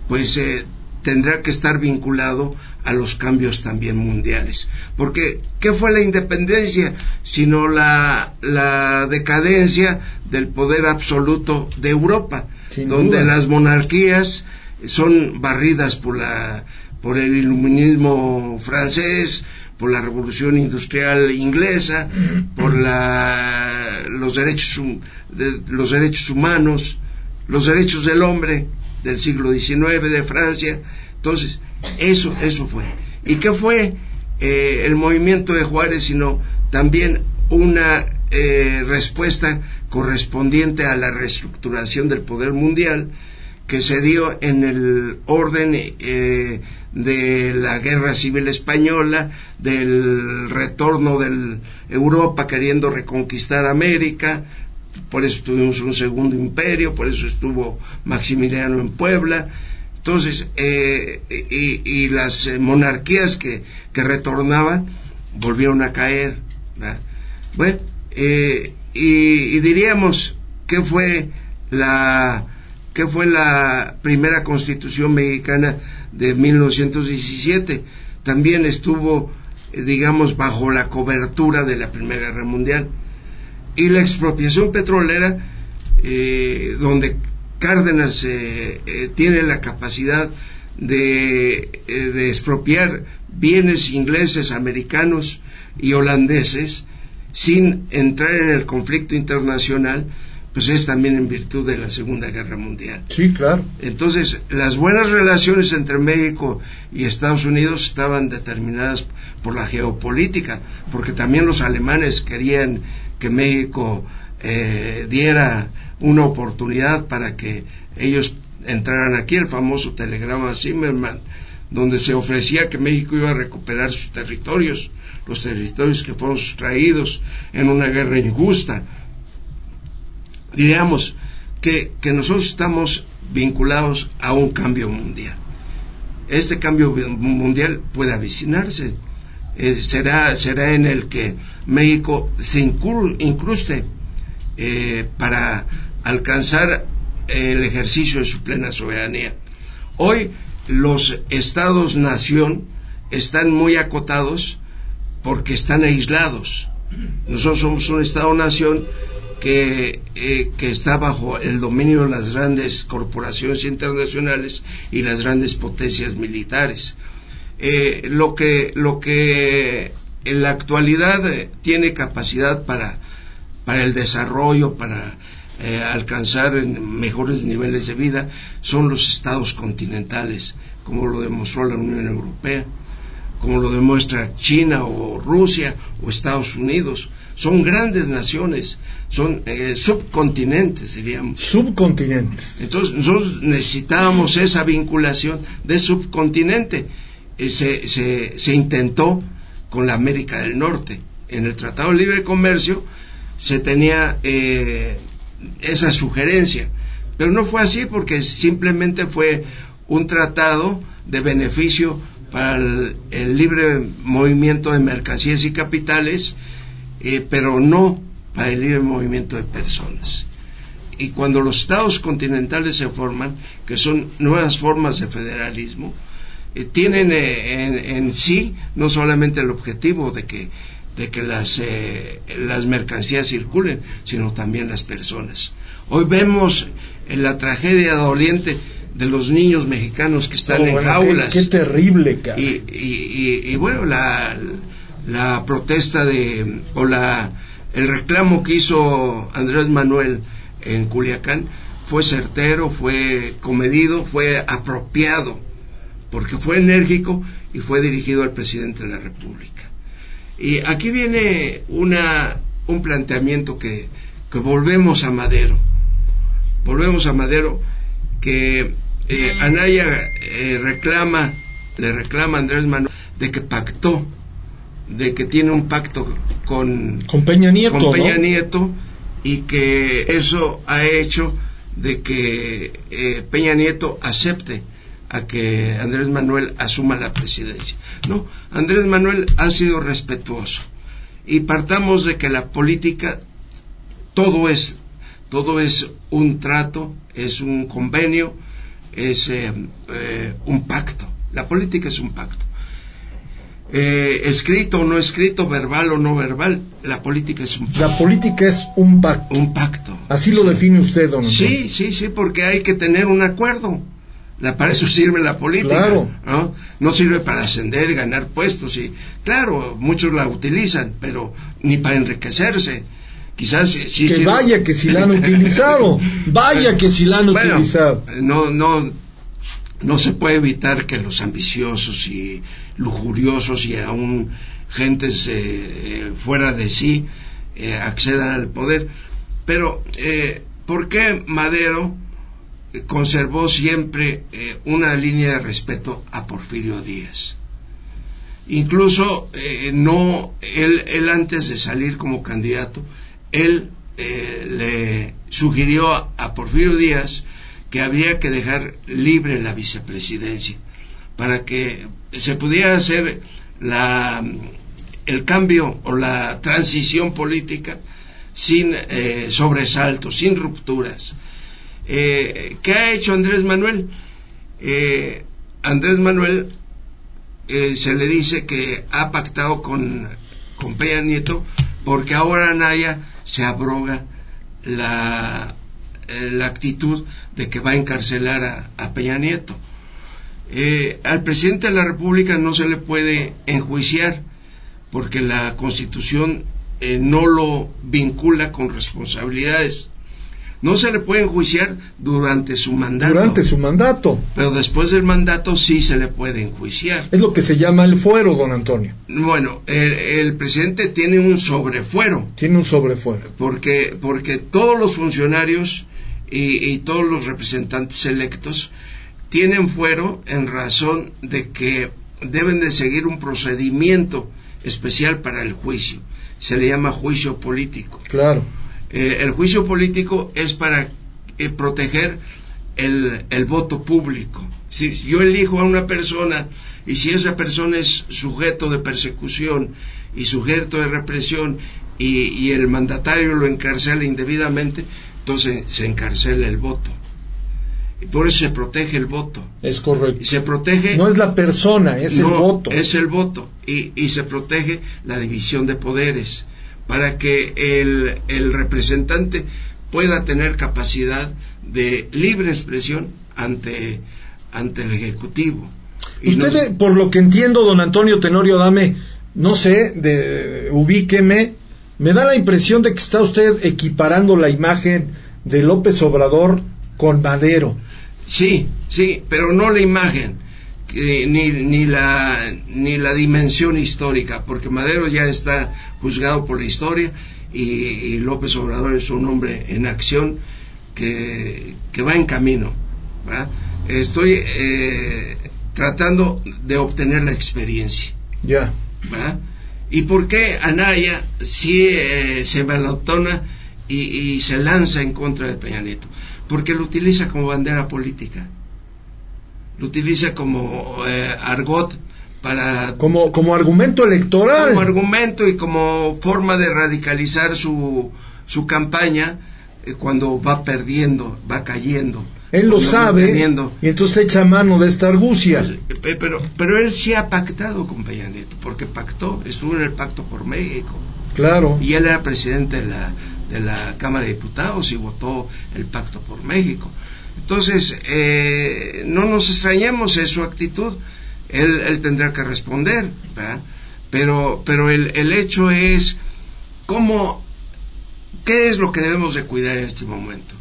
pues eh, tendrá que estar vinculado a los cambios también mundiales. Porque, ¿qué fue la independencia? Sino la, la decadencia del poder absoluto de Europa, donde las monarquías son barridas por, la, por el iluminismo francés, por la revolución industrial inglesa, por la, los, derechos, los derechos humanos, los derechos del hombre, del siglo XIX de Francia. Entonces, eso, eso fue. ¿Y qué fue eh, el movimiento de Juárez? Sino también una eh, respuesta correspondiente a la reestructuración del poder mundial que se dio en el orden eh, de la guerra civil española, del retorno de Europa queriendo reconquistar América, por eso tuvimos un segundo imperio, por eso estuvo Maximiliano en Puebla. Entonces, eh, y, las monarquías que, que, retornaban volvieron a caer. Bueno, eh, y, diríamos que fue la que fue la primera constitución mexicana de 1917. También estuvo, eh, digamos, bajo la cobertura de la Primera Guerra Mundial. Y la expropiación petrolera, eh, donde Cárdenas eh, tiene la capacidad de, de, expropiar bienes ingleses, americanos y holandeses sin entrar en el conflicto internacional, pues es también en virtud de la Segunda Guerra Mundial. Sí, claro. Entonces, las buenas relaciones entre México y Estados Unidos estaban determinadas por la geopolítica, porque también los alemanes querían que México eh, diera una oportunidad para que ellos entraran aquí, el famoso telegrama Zimmerman, donde se ofrecía que México iba a recuperar sus territorios, los territorios que fueron sustraídos en una guerra injusta diríamos que, nosotros estamos vinculados a un cambio mundial. Este cambio mundial puede avicinarse. Eh, será, será en el que México se incruste eh, para alcanzar el ejercicio de su plena soberanía. Hoy los estados-nación están muy acotados porque están aislados. Nosotros somos un estado-nación que, eh, que, está bajo el dominio de las grandes corporaciones internacionales y las grandes potencias militares. Eh, lo, que, lo que en la actualidad eh, tiene capacidad para, para el desarrollo, para alcanzar mejores niveles de vida, son los estados continentales, como lo demostró la Unión Europea, como lo demuestra China o Rusia o Estados Unidos. Son grandes naciones son eh, subcontinentes, diríamos. Subcontinentes. Entonces nosotros necesitábamos esa vinculación de subcontinente. Eh, se, se, intentó con la América del Norte. En el Tratado de Libre Comercio se tenía eh, esa sugerencia, pero no fue así porque simplemente fue un tratado de beneficio para el, libre movimiento de mercancías y capitales, pero no para el libre movimiento de personas. Y cuando los estados continentales se forman, que son nuevas formas de federalismo, eh, tienen eh, en, sí no solamente el objetivo de que, de que las, eh, las mercancías circulen, sino también las personas. Hoy vemos en la tragedia doliente de los niños mexicanos que están oh, en jaulas. Qué, terrible, Y, y, y, bueno, la, la protesta de, o la el reclamo que hizo Andrés Manuel en Culiacán fue certero, fue comedido, fue apropiado, porque fue enérgico y fue dirigido al presidente de la República. Y aquí viene una, un planteamiento que, que volvemos a Madero, volvemos a Madero, que eh, Anaya eh, reclama, le reclama a Andrés Manuel de que pactó de que tiene un pacto con, con Peña Nieto, Peña Nieto y que eso ha hecho de que eh, Peña Nieto acepte a que Andrés Manuel asuma la presidencia. No, Andrés Manuel ha sido respetuoso y partamos de que la política todo es todo es un trato, es un convenio, es eh, eh, un pacto. La política es un pacto eh, escrito o no escrito, verbal o no verbal, la política es un pacto. La política es un pacto. Un pacto. Así lo define usted, don. Sí, sí, sí, porque hay que tener un acuerdo. La, para eso sirve la política. Claro. ¿no? no sirve para ascender y ganar puestos. Y, claro, muchos la utilizan, pero ni para enriquecerse. Quizás sí. que sí, vaya que si la han utilizado, (laughs) vaya que si la han Bueno, utilizado. No, no, no se puede evitar que los ambiciosos y lujuriosos y aún gentes eh, fuera de sí eh, accedan al poder. Pero, eh, ¿por qué Madero eh, conservó siempre eh, una línea de respeto a Porfirio Díaz? Incluso eh, no, él, él antes de salir como candidato, él eh, le sugirió a, Porfirio Díaz que habría que dejar libre la vicepresidencia para que se pudiera hacer la, el cambio o la transición política sin sobresaltos, sin rupturas. Eh, ¿Qué ha hecho Andrés Manuel? Eh, Andrés Manuel eh, se le dice que ha pactado con, Peña Nieto porque ahora Anaya se abroga la, eh, la actitud de que va a encarcelar a, Peña Nieto. Al presidente de la República no se le puede enjuiciar porque la Constitución no lo vincula con responsabilidades. No se le puede enjuiciar durante su mandato. Durante su mandato. Pero después del mandato sí se le puede enjuiciar. Es lo que se llama el fuero, don Antonio. Bueno, el, el presidente tiene un sobrefuero. Tiene un sobrefuero. Porque, porque todos los funcionarios y, y todos los representantes electos tienen fuero en razón de que deben de seguir un procedimiento especial para el juicio. Se le llama juicio político. Claro. Eh, el juicio político es para eh, proteger el, el, voto público. Si yo elijo a una persona y si esa persona es sujeto de persecución y sujeto de represión y, y el mandatario lo encarcela indebidamente, entonces se encarcela el voto. Y por eso se protege el voto. Es correcto. Y se protege. No es la persona, es no, el voto. Es el voto. Y, y, se protege la división de poderes para que el, el representante pueda tener capacidad de libre expresión ante, ante el Ejecutivo. Y Usted, no... por lo que entiendo, don Antonio Tenorio Dame, no sé, de, ubíqueme, me da la impresión de que está usted equiparando la imagen de López Obrador con Madero. Sí, sí, pero no la imagen, eh, ni, ni, la, ni la dimensión histórica, porque Madero ya está juzgado por la historia y, y López Obrador es un hombre en acción que, que va en camino. ¿verdad? Estoy eh, tratando de obtener la experiencia. Ya. ¿Y por qué Anaya sí eh, se balotona y, y se lanza en contra de Peña Nieto? porque lo utiliza como bandera política, lo utiliza como eh, argot para como como argumento electoral, como argumento y como forma de radicalizar su su campaña eh, cuando va perdiendo, va cayendo. Él lo sabe y entonces echa mano de esta argucia. Pues, pero pero él sí ha pactado con Peña Nieto, porque pactó, estuvo en el pacto por México. Claro. Y él era presidente de la de la Cámara de Diputados y votó el pacto por México. Entonces, eh, no nos extrañemos de su actitud, él, él tendrá que responder, ¿verdad? Pero, pero el, el, hecho es cómo, qué es lo que debemos de cuidar en este momento.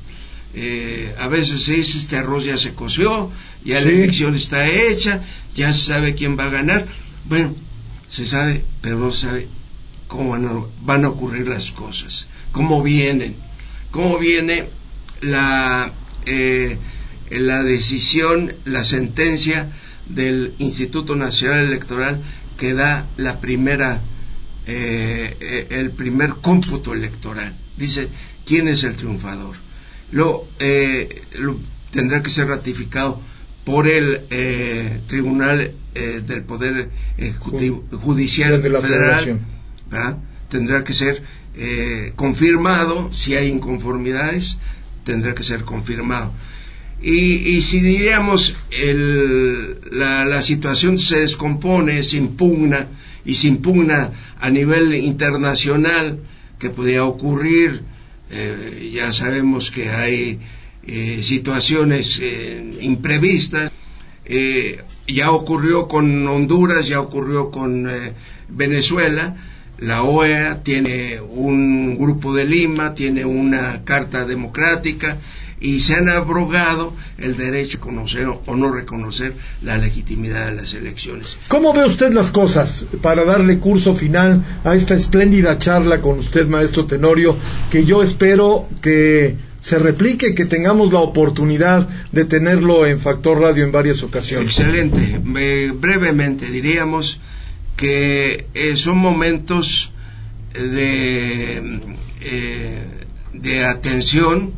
Eh, a veces se dice este arroz ya se coció, ya sí. la elección está hecha, ya se sabe quién va a ganar. Bueno, se sabe, pero no se sabe cómo van a, van a ocurrir las cosas cómo vienen, cómo viene la, eh, la decisión, la sentencia del Instituto Nacional Electoral que da la primera, eh, el primer cómputo electoral. Dice quién es el triunfador. Lo, eh, lo tendrá que ser ratificado por el Tribunal del Poder Ejecutivo, Judicial de la Federal. Tendrá que ser eh, confirmado, si hay inconformidades, tendrá que ser confirmado. Y, y si diríamos el, la, la, situación se descompone, se impugna y se impugna a nivel internacional, que podría ocurrir, eh, ya sabemos que hay eh, situaciones imprevistas, ya ocurrió con Honduras, ya ocurrió con Venezuela, la OEA tiene un grupo de Lima, tiene una carta democrática y se han abrogado el derecho a conocer o no reconocer la legitimidad de las elecciones. ¿Cómo ve usted las cosas para darle curso final a esta espléndida charla con usted, maestro Tenorio, que yo espero que se replique, que tengamos la oportunidad de tenerlo en Factor Radio en varias ocasiones? Excelente. Eh, brevemente diríamos que eh, son momentos de, eh, de atención,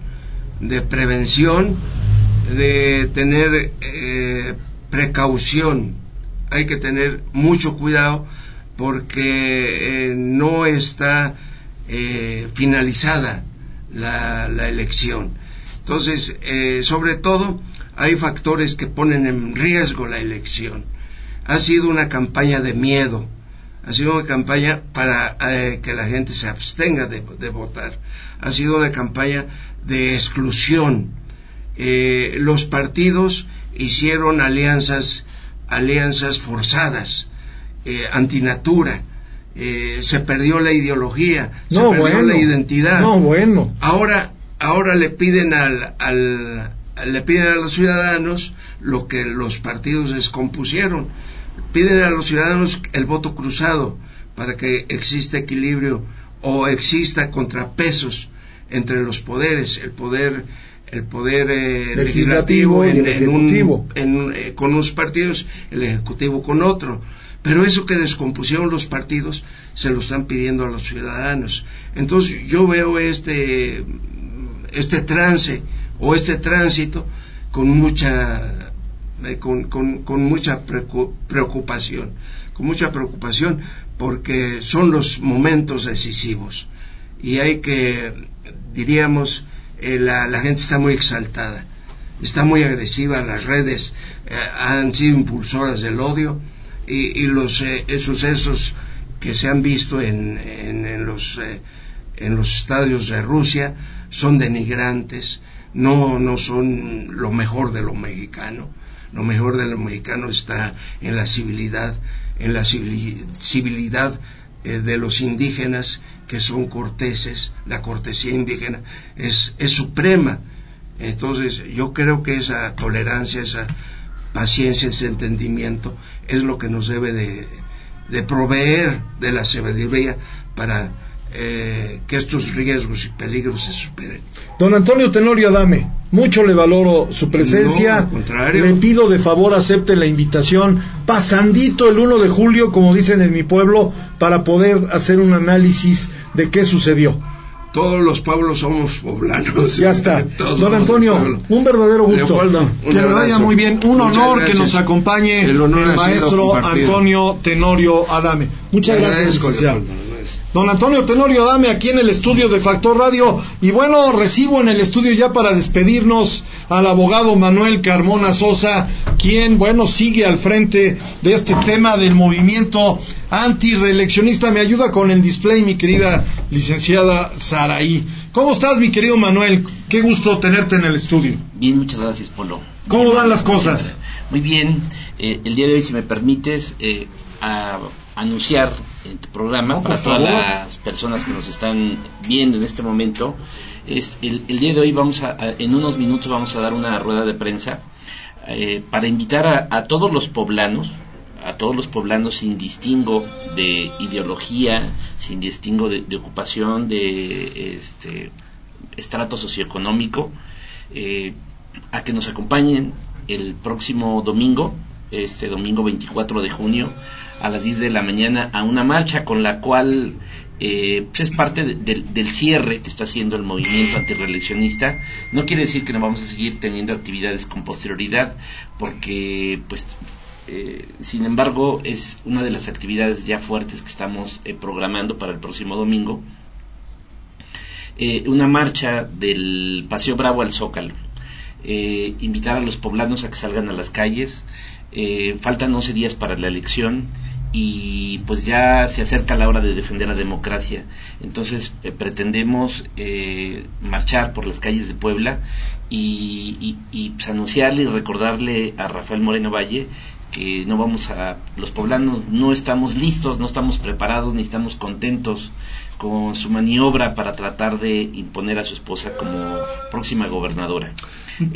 de prevención, de tener eh, precaución. Hay que tener mucho cuidado porque no está finalizada la, la, elección. Entonces, sobre todo, hay factores que ponen en riesgo la elección ha sido una campaña de miedo, ha sido una campaña para eh, que la gente se abstenga de, votar, ha sido una campaña de exclusión. Eh, los partidos hicieron alianzas, alianzas forzadas, eh, antinatura. se perdió la ideología, se perdió la identidad. No, bueno. Ahora, ahora le piden al, al, le piden a los ciudadanos lo que los partidos descompusieron piden a los ciudadanos el voto cruzado para que exista equilibrio o exista contrapesos entre los poderes, el poder el poder eh, legislativo, en, ejecutivo. Eh, con unos partidos, el ejecutivo con otro. Pero eso que descompusieron los partidos se lo están pidiendo a los ciudadanos. Entonces yo veo este este trance o este tránsito con mucha eh, con, con, mucha preocupación, con mucha preocupación porque son los momentos decisivos. Y hay que, diríamos, eh, la, gente está muy exaltada, está muy agresiva, las redes eh, han sido impulsoras del odio y, los sucesos que se han visto en, en, los, en los estadios de Rusia son denigrantes, no, no son lo mejor de lo mexicano lo mejor de lo mexicano está en la civilidad, en la civilidad eh, de los indígenas que son corteses, la cortesía indígena es, es suprema. Entonces yo creo que esa tolerancia, esa paciencia, ese entendimiento es lo que nos debe de, de proveer de la sabiduría para eh, que estos riesgos y peligros se superen. Don Antonio Tenorio Adame, mucho le valoro su presencia. Le pido de favor acepte la invitación pasandito el 1 de julio, como dicen en mi pueblo, para poder hacer un análisis de qué sucedió. Todos los pueblos somos poblanos. Ya está. (laughs) Don Antonio, un verdadero gusto. que le vaya muy bien. Un honor que nos acompañe el, maestro Antonio Tenorio Adame. Muchas gracias, Don Antonio Tenorio Dame aquí en el estudio de Factor Radio. Y bueno, recibo en el estudio ya para despedirnos al abogado Manuel Carmona Sosa, quien, bueno, sigue al frente de este tema del movimiento antireeleccionista. Me ayuda con el display, mi querida licenciada Saraí. ¿Cómo estás, mi querido Manuel? Qué gusto tenerte en el estudio. Bien, muchas gracias, Polo. ¿Cómo van las cosas? Muy bien. Eh, el día de hoy, si me permites, eh, a anunciar en tu programa para todas las personas que nos están viendo en este momento. Es, el, día de hoy vamos a, en unos minutos vamos a dar una rueda de prensa eh, para invitar a, todos los poblanos, a todos los poblanos sin distingo de ideología, sin distingo de, ocupación, de este, estrato socioeconómico, eh, a que nos acompañen el próximo domingo, este domingo 24 de junio, a las 10 de la mañana a una marcha con la cual eh, pues es parte del cierre que está haciendo el movimiento antirreeleccionista. No quiere decir que no vamos a seguir teniendo actividades con posterioridad, porque pues eh, sin embargo es una de las actividades ya fuertes que estamos eh, programando para el próximo domingo. una marcha del Paseo Bravo al Zócalo. invitar a los poblanos a que salgan a las calles. faltan 11 días para la elección y pues ya se acerca la hora de defender la democracia. Entonces eh, pretendemos eh, marchar por las calles de Puebla y, y, pues, anunciarle y recordarle a Rafael Moreno Valle que no vamos a, los poblanos no estamos listos, no estamos preparados, ni estamos contentos con su maniobra para tratar de imponer a su esposa como próxima gobernadora.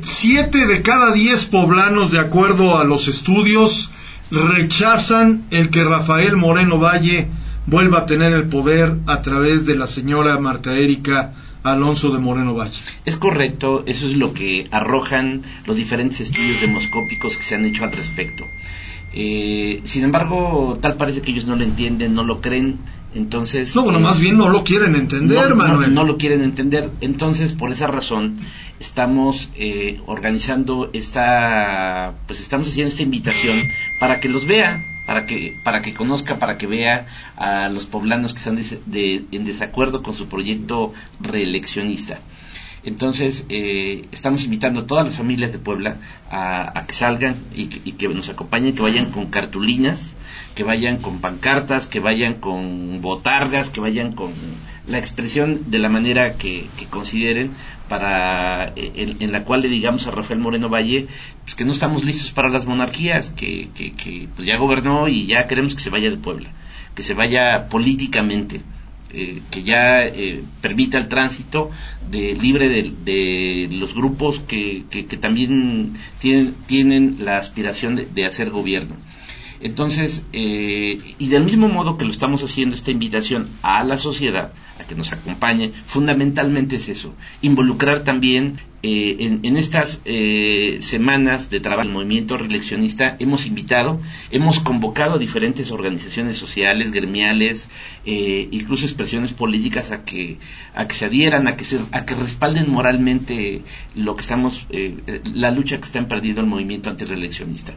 Siete de cada diez poblanos, de acuerdo a los estudios, rechazan el que Rafael Moreno Valle vuelva a tener el poder a través de la señora Marta Erika Alonso de Moreno Valle. Es correcto, eso es lo que arrojan los diferentes estudios demoscópicos que se han hecho al respecto. Eh, sin embargo, tal parece que ellos no lo entienden, no lo creen, entonces... No, bueno, más bien no lo quieren entender, Manuel. No, lo quieren entender, entonces por esa razón estamos eh, organizando esta, pues estamos haciendo esta invitación para que los vea, para que, para que conozca, para que vea a los poblanos que están en desacuerdo con su proyecto reeleccionista. Entonces, eh, estamos invitando a todas las familias de Puebla a, que salgan y que, nos acompañen, que vayan con cartulinas, que vayan con pancartas, que vayan con botargas, que vayan con la expresión de la manera que, consideren para eh, en, la cual le digamos a Rafael Moreno Valle pues que no estamos listos para las monarquías, que, que pues ya gobernó y ya queremos que se vaya de Puebla, que se vaya políticamente eh, que ya eh, permita el tránsito de, libre de, los grupos que, también tienen, la aspiración de hacer gobierno. Entonces, eh, y del mismo modo que lo estamos haciendo esta invitación a la sociedad, que nos acompañe, fundamentalmente es eso, involucrar también eh, en, estas eh, semanas de trabajo del movimiento reeleccionista, hemos invitado, hemos convocado a diferentes organizaciones sociales, gremiales, incluso expresiones políticas a que, a que se adhieran, a que, se, a que respalden moralmente lo que estamos, la lucha que está en perdido el movimiento antireeleccionista.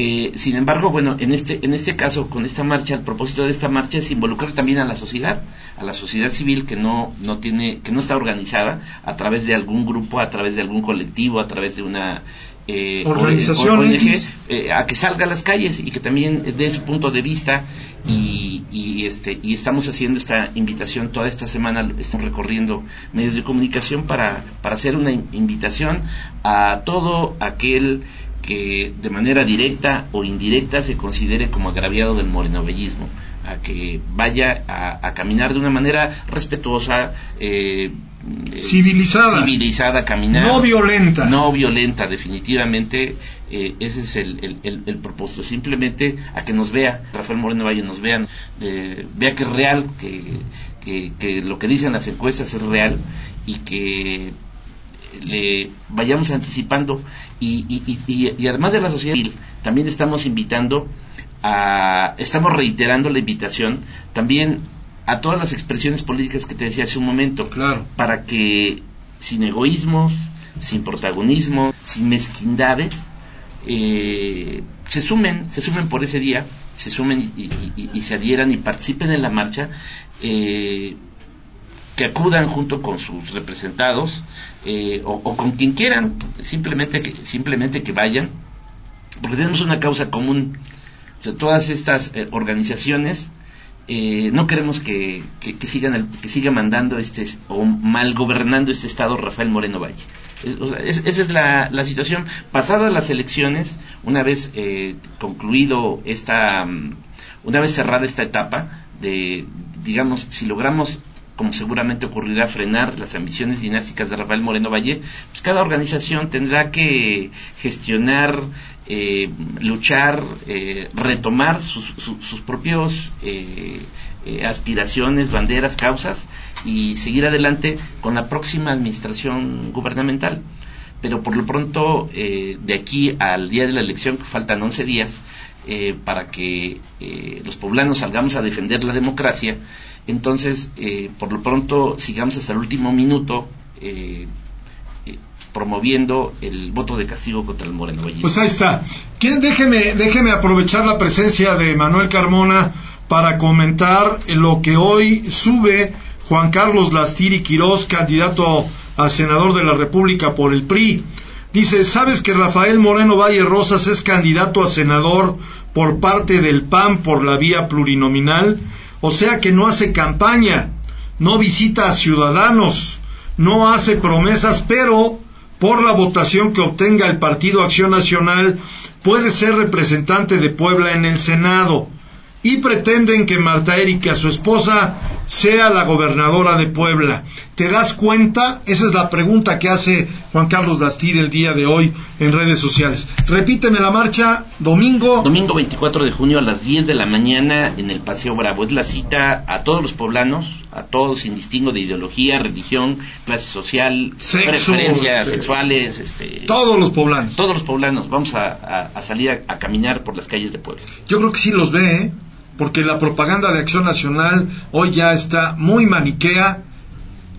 Eh, sin embargo, bueno, en este, en este caso, con esta marcha, el propósito de esta marcha es involucrar también a la sociedad, a la sociedad civil que no, no tiene, que no está organizada a través de algún grupo, a través de algún colectivo, a través de una eh, organización eh, a que salga a las calles y que también dé su punto de vista y, y, este y estamos haciendo esta invitación toda esta semana estamos recorriendo medios de comunicación para, para hacer una invitación a todo aquel que de manera directa o indirecta se considere como agraviado del morenovellismo, a que vaya a, caminar de una manera respetuosa, eh, eh, civilizada, civilizada, caminar, no violenta, no violenta, definitivamente. Eh, ese es el, propósito, simplemente a que nos vea, Rafael Moreno Valle nos vean, vea que es real, que, que lo que dicen las encuestas es real y que le vayamos anticipando. Y, y, además de la sociedad civil también estamos invitando a estamos reiterando la invitación también a todas las expresiones políticas que te decía hace un momento claro. para que sin egoísmos sin protagonismo sin mezquindades eh, se sumen se sumen por ese día se sumen y, se adhieran y participen en la marcha eh, que acudan junto con sus representados eh, o, con quien quieran, simplemente que, simplemente que vayan, porque tenemos una causa común. todas estas eh, organizaciones eh, no queremos que, sigan el, que siga mandando este o mal gobernando este estado Rafael Moreno Valle. esa es la, la, situación. Pasadas las elecciones, una vez concluido esta, mm, una vez cerrada esta etapa de, digamos, si logramos como seguramente ocurrirá, frenar las ambiciones dinásticas de Rafael Moreno Valle, pues cada organización tendrá que gestionar, eh, luchar, eh, retomar sus, sus propios eh, aspiraciones, banderas, causas y seguir adelante con la próxima administración gubernamental. Pero por lo pronto, de aquí al día de la elección, que faltan 11 días, para que los poblanos salgamos a defender la democracia, entonces, eh, por lo pronto, sigamos hasta el último minuto eh, eh, promoviendo el voto de castigo contra el Moreno Pues ahí está. Déjeme, déjeme aprovechar la presencia de Manuel Carmona para comentar lo que hoy sube Juan Carlos Lastiri Quirós, candidato a senador de la República por el PRI. Dice, ¿sabes que Rafael Moreno Valle Rosas es candidato a senador por parte del PAN por la vía plurinominal? O sea que no hace campaña, no visita a ciudadanos, no hace promesas, pero por la votación que obtenga el Partido Acción Nacional puede ser representante de Puebla en el Senado y pretenden que Marta Erika, su esposa, sea la gobernadora de Puebla. ¿Te das cuenta? Esa es la pregunta que hace Juan Carlos Bastide el día de hoy en redes sociales. Repíteme la marcha, domingo. Domingo 24 de junio a las 10 de la mañana en el Paseo Bravo. Es la cita a todos los poblanos, a todos sin distingo de ideología, religión, clase social, preferencias este, sexuales. Este, todos los poblanos. Todos los poblanos. Vamos a, salir a, a, caminar por las calles de Puebla. Yo creo que sí los ve, ¿eh? porque la propaganda de Acción Nacional hoy ya está muy maniquea.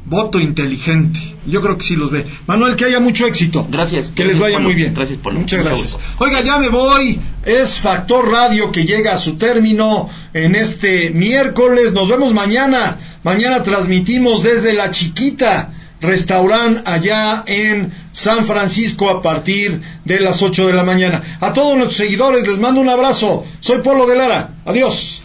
Voto inteligente. Yo creo que sí los ve. Manuel, que haya mucho éxito. Gracias. Que les vaya muy bien. Gracias, por Muchas gracias. Oiga, ya me voy. Es Factor Radio que llega a su término en este miércoles. Nos vemos mañana. Mañana transmitimos desde La Chiquita restaurante allá en San Francisco a partir de las 8 de la mañana. A todos nuestros seguidores les mando un abrazo. Soy Polo de Lara. Adiós.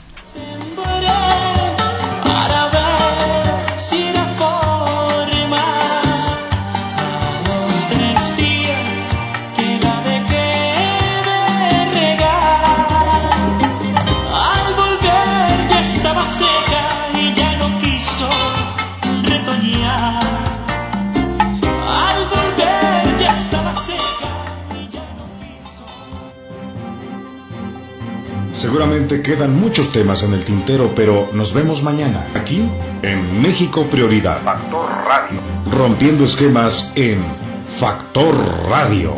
Seguramente quedan muchos temas en el tintero, pero nos vemos mañana, aquí, en México Prioridad. Factor Radio. Rompiendo esquemas en Factor Radio.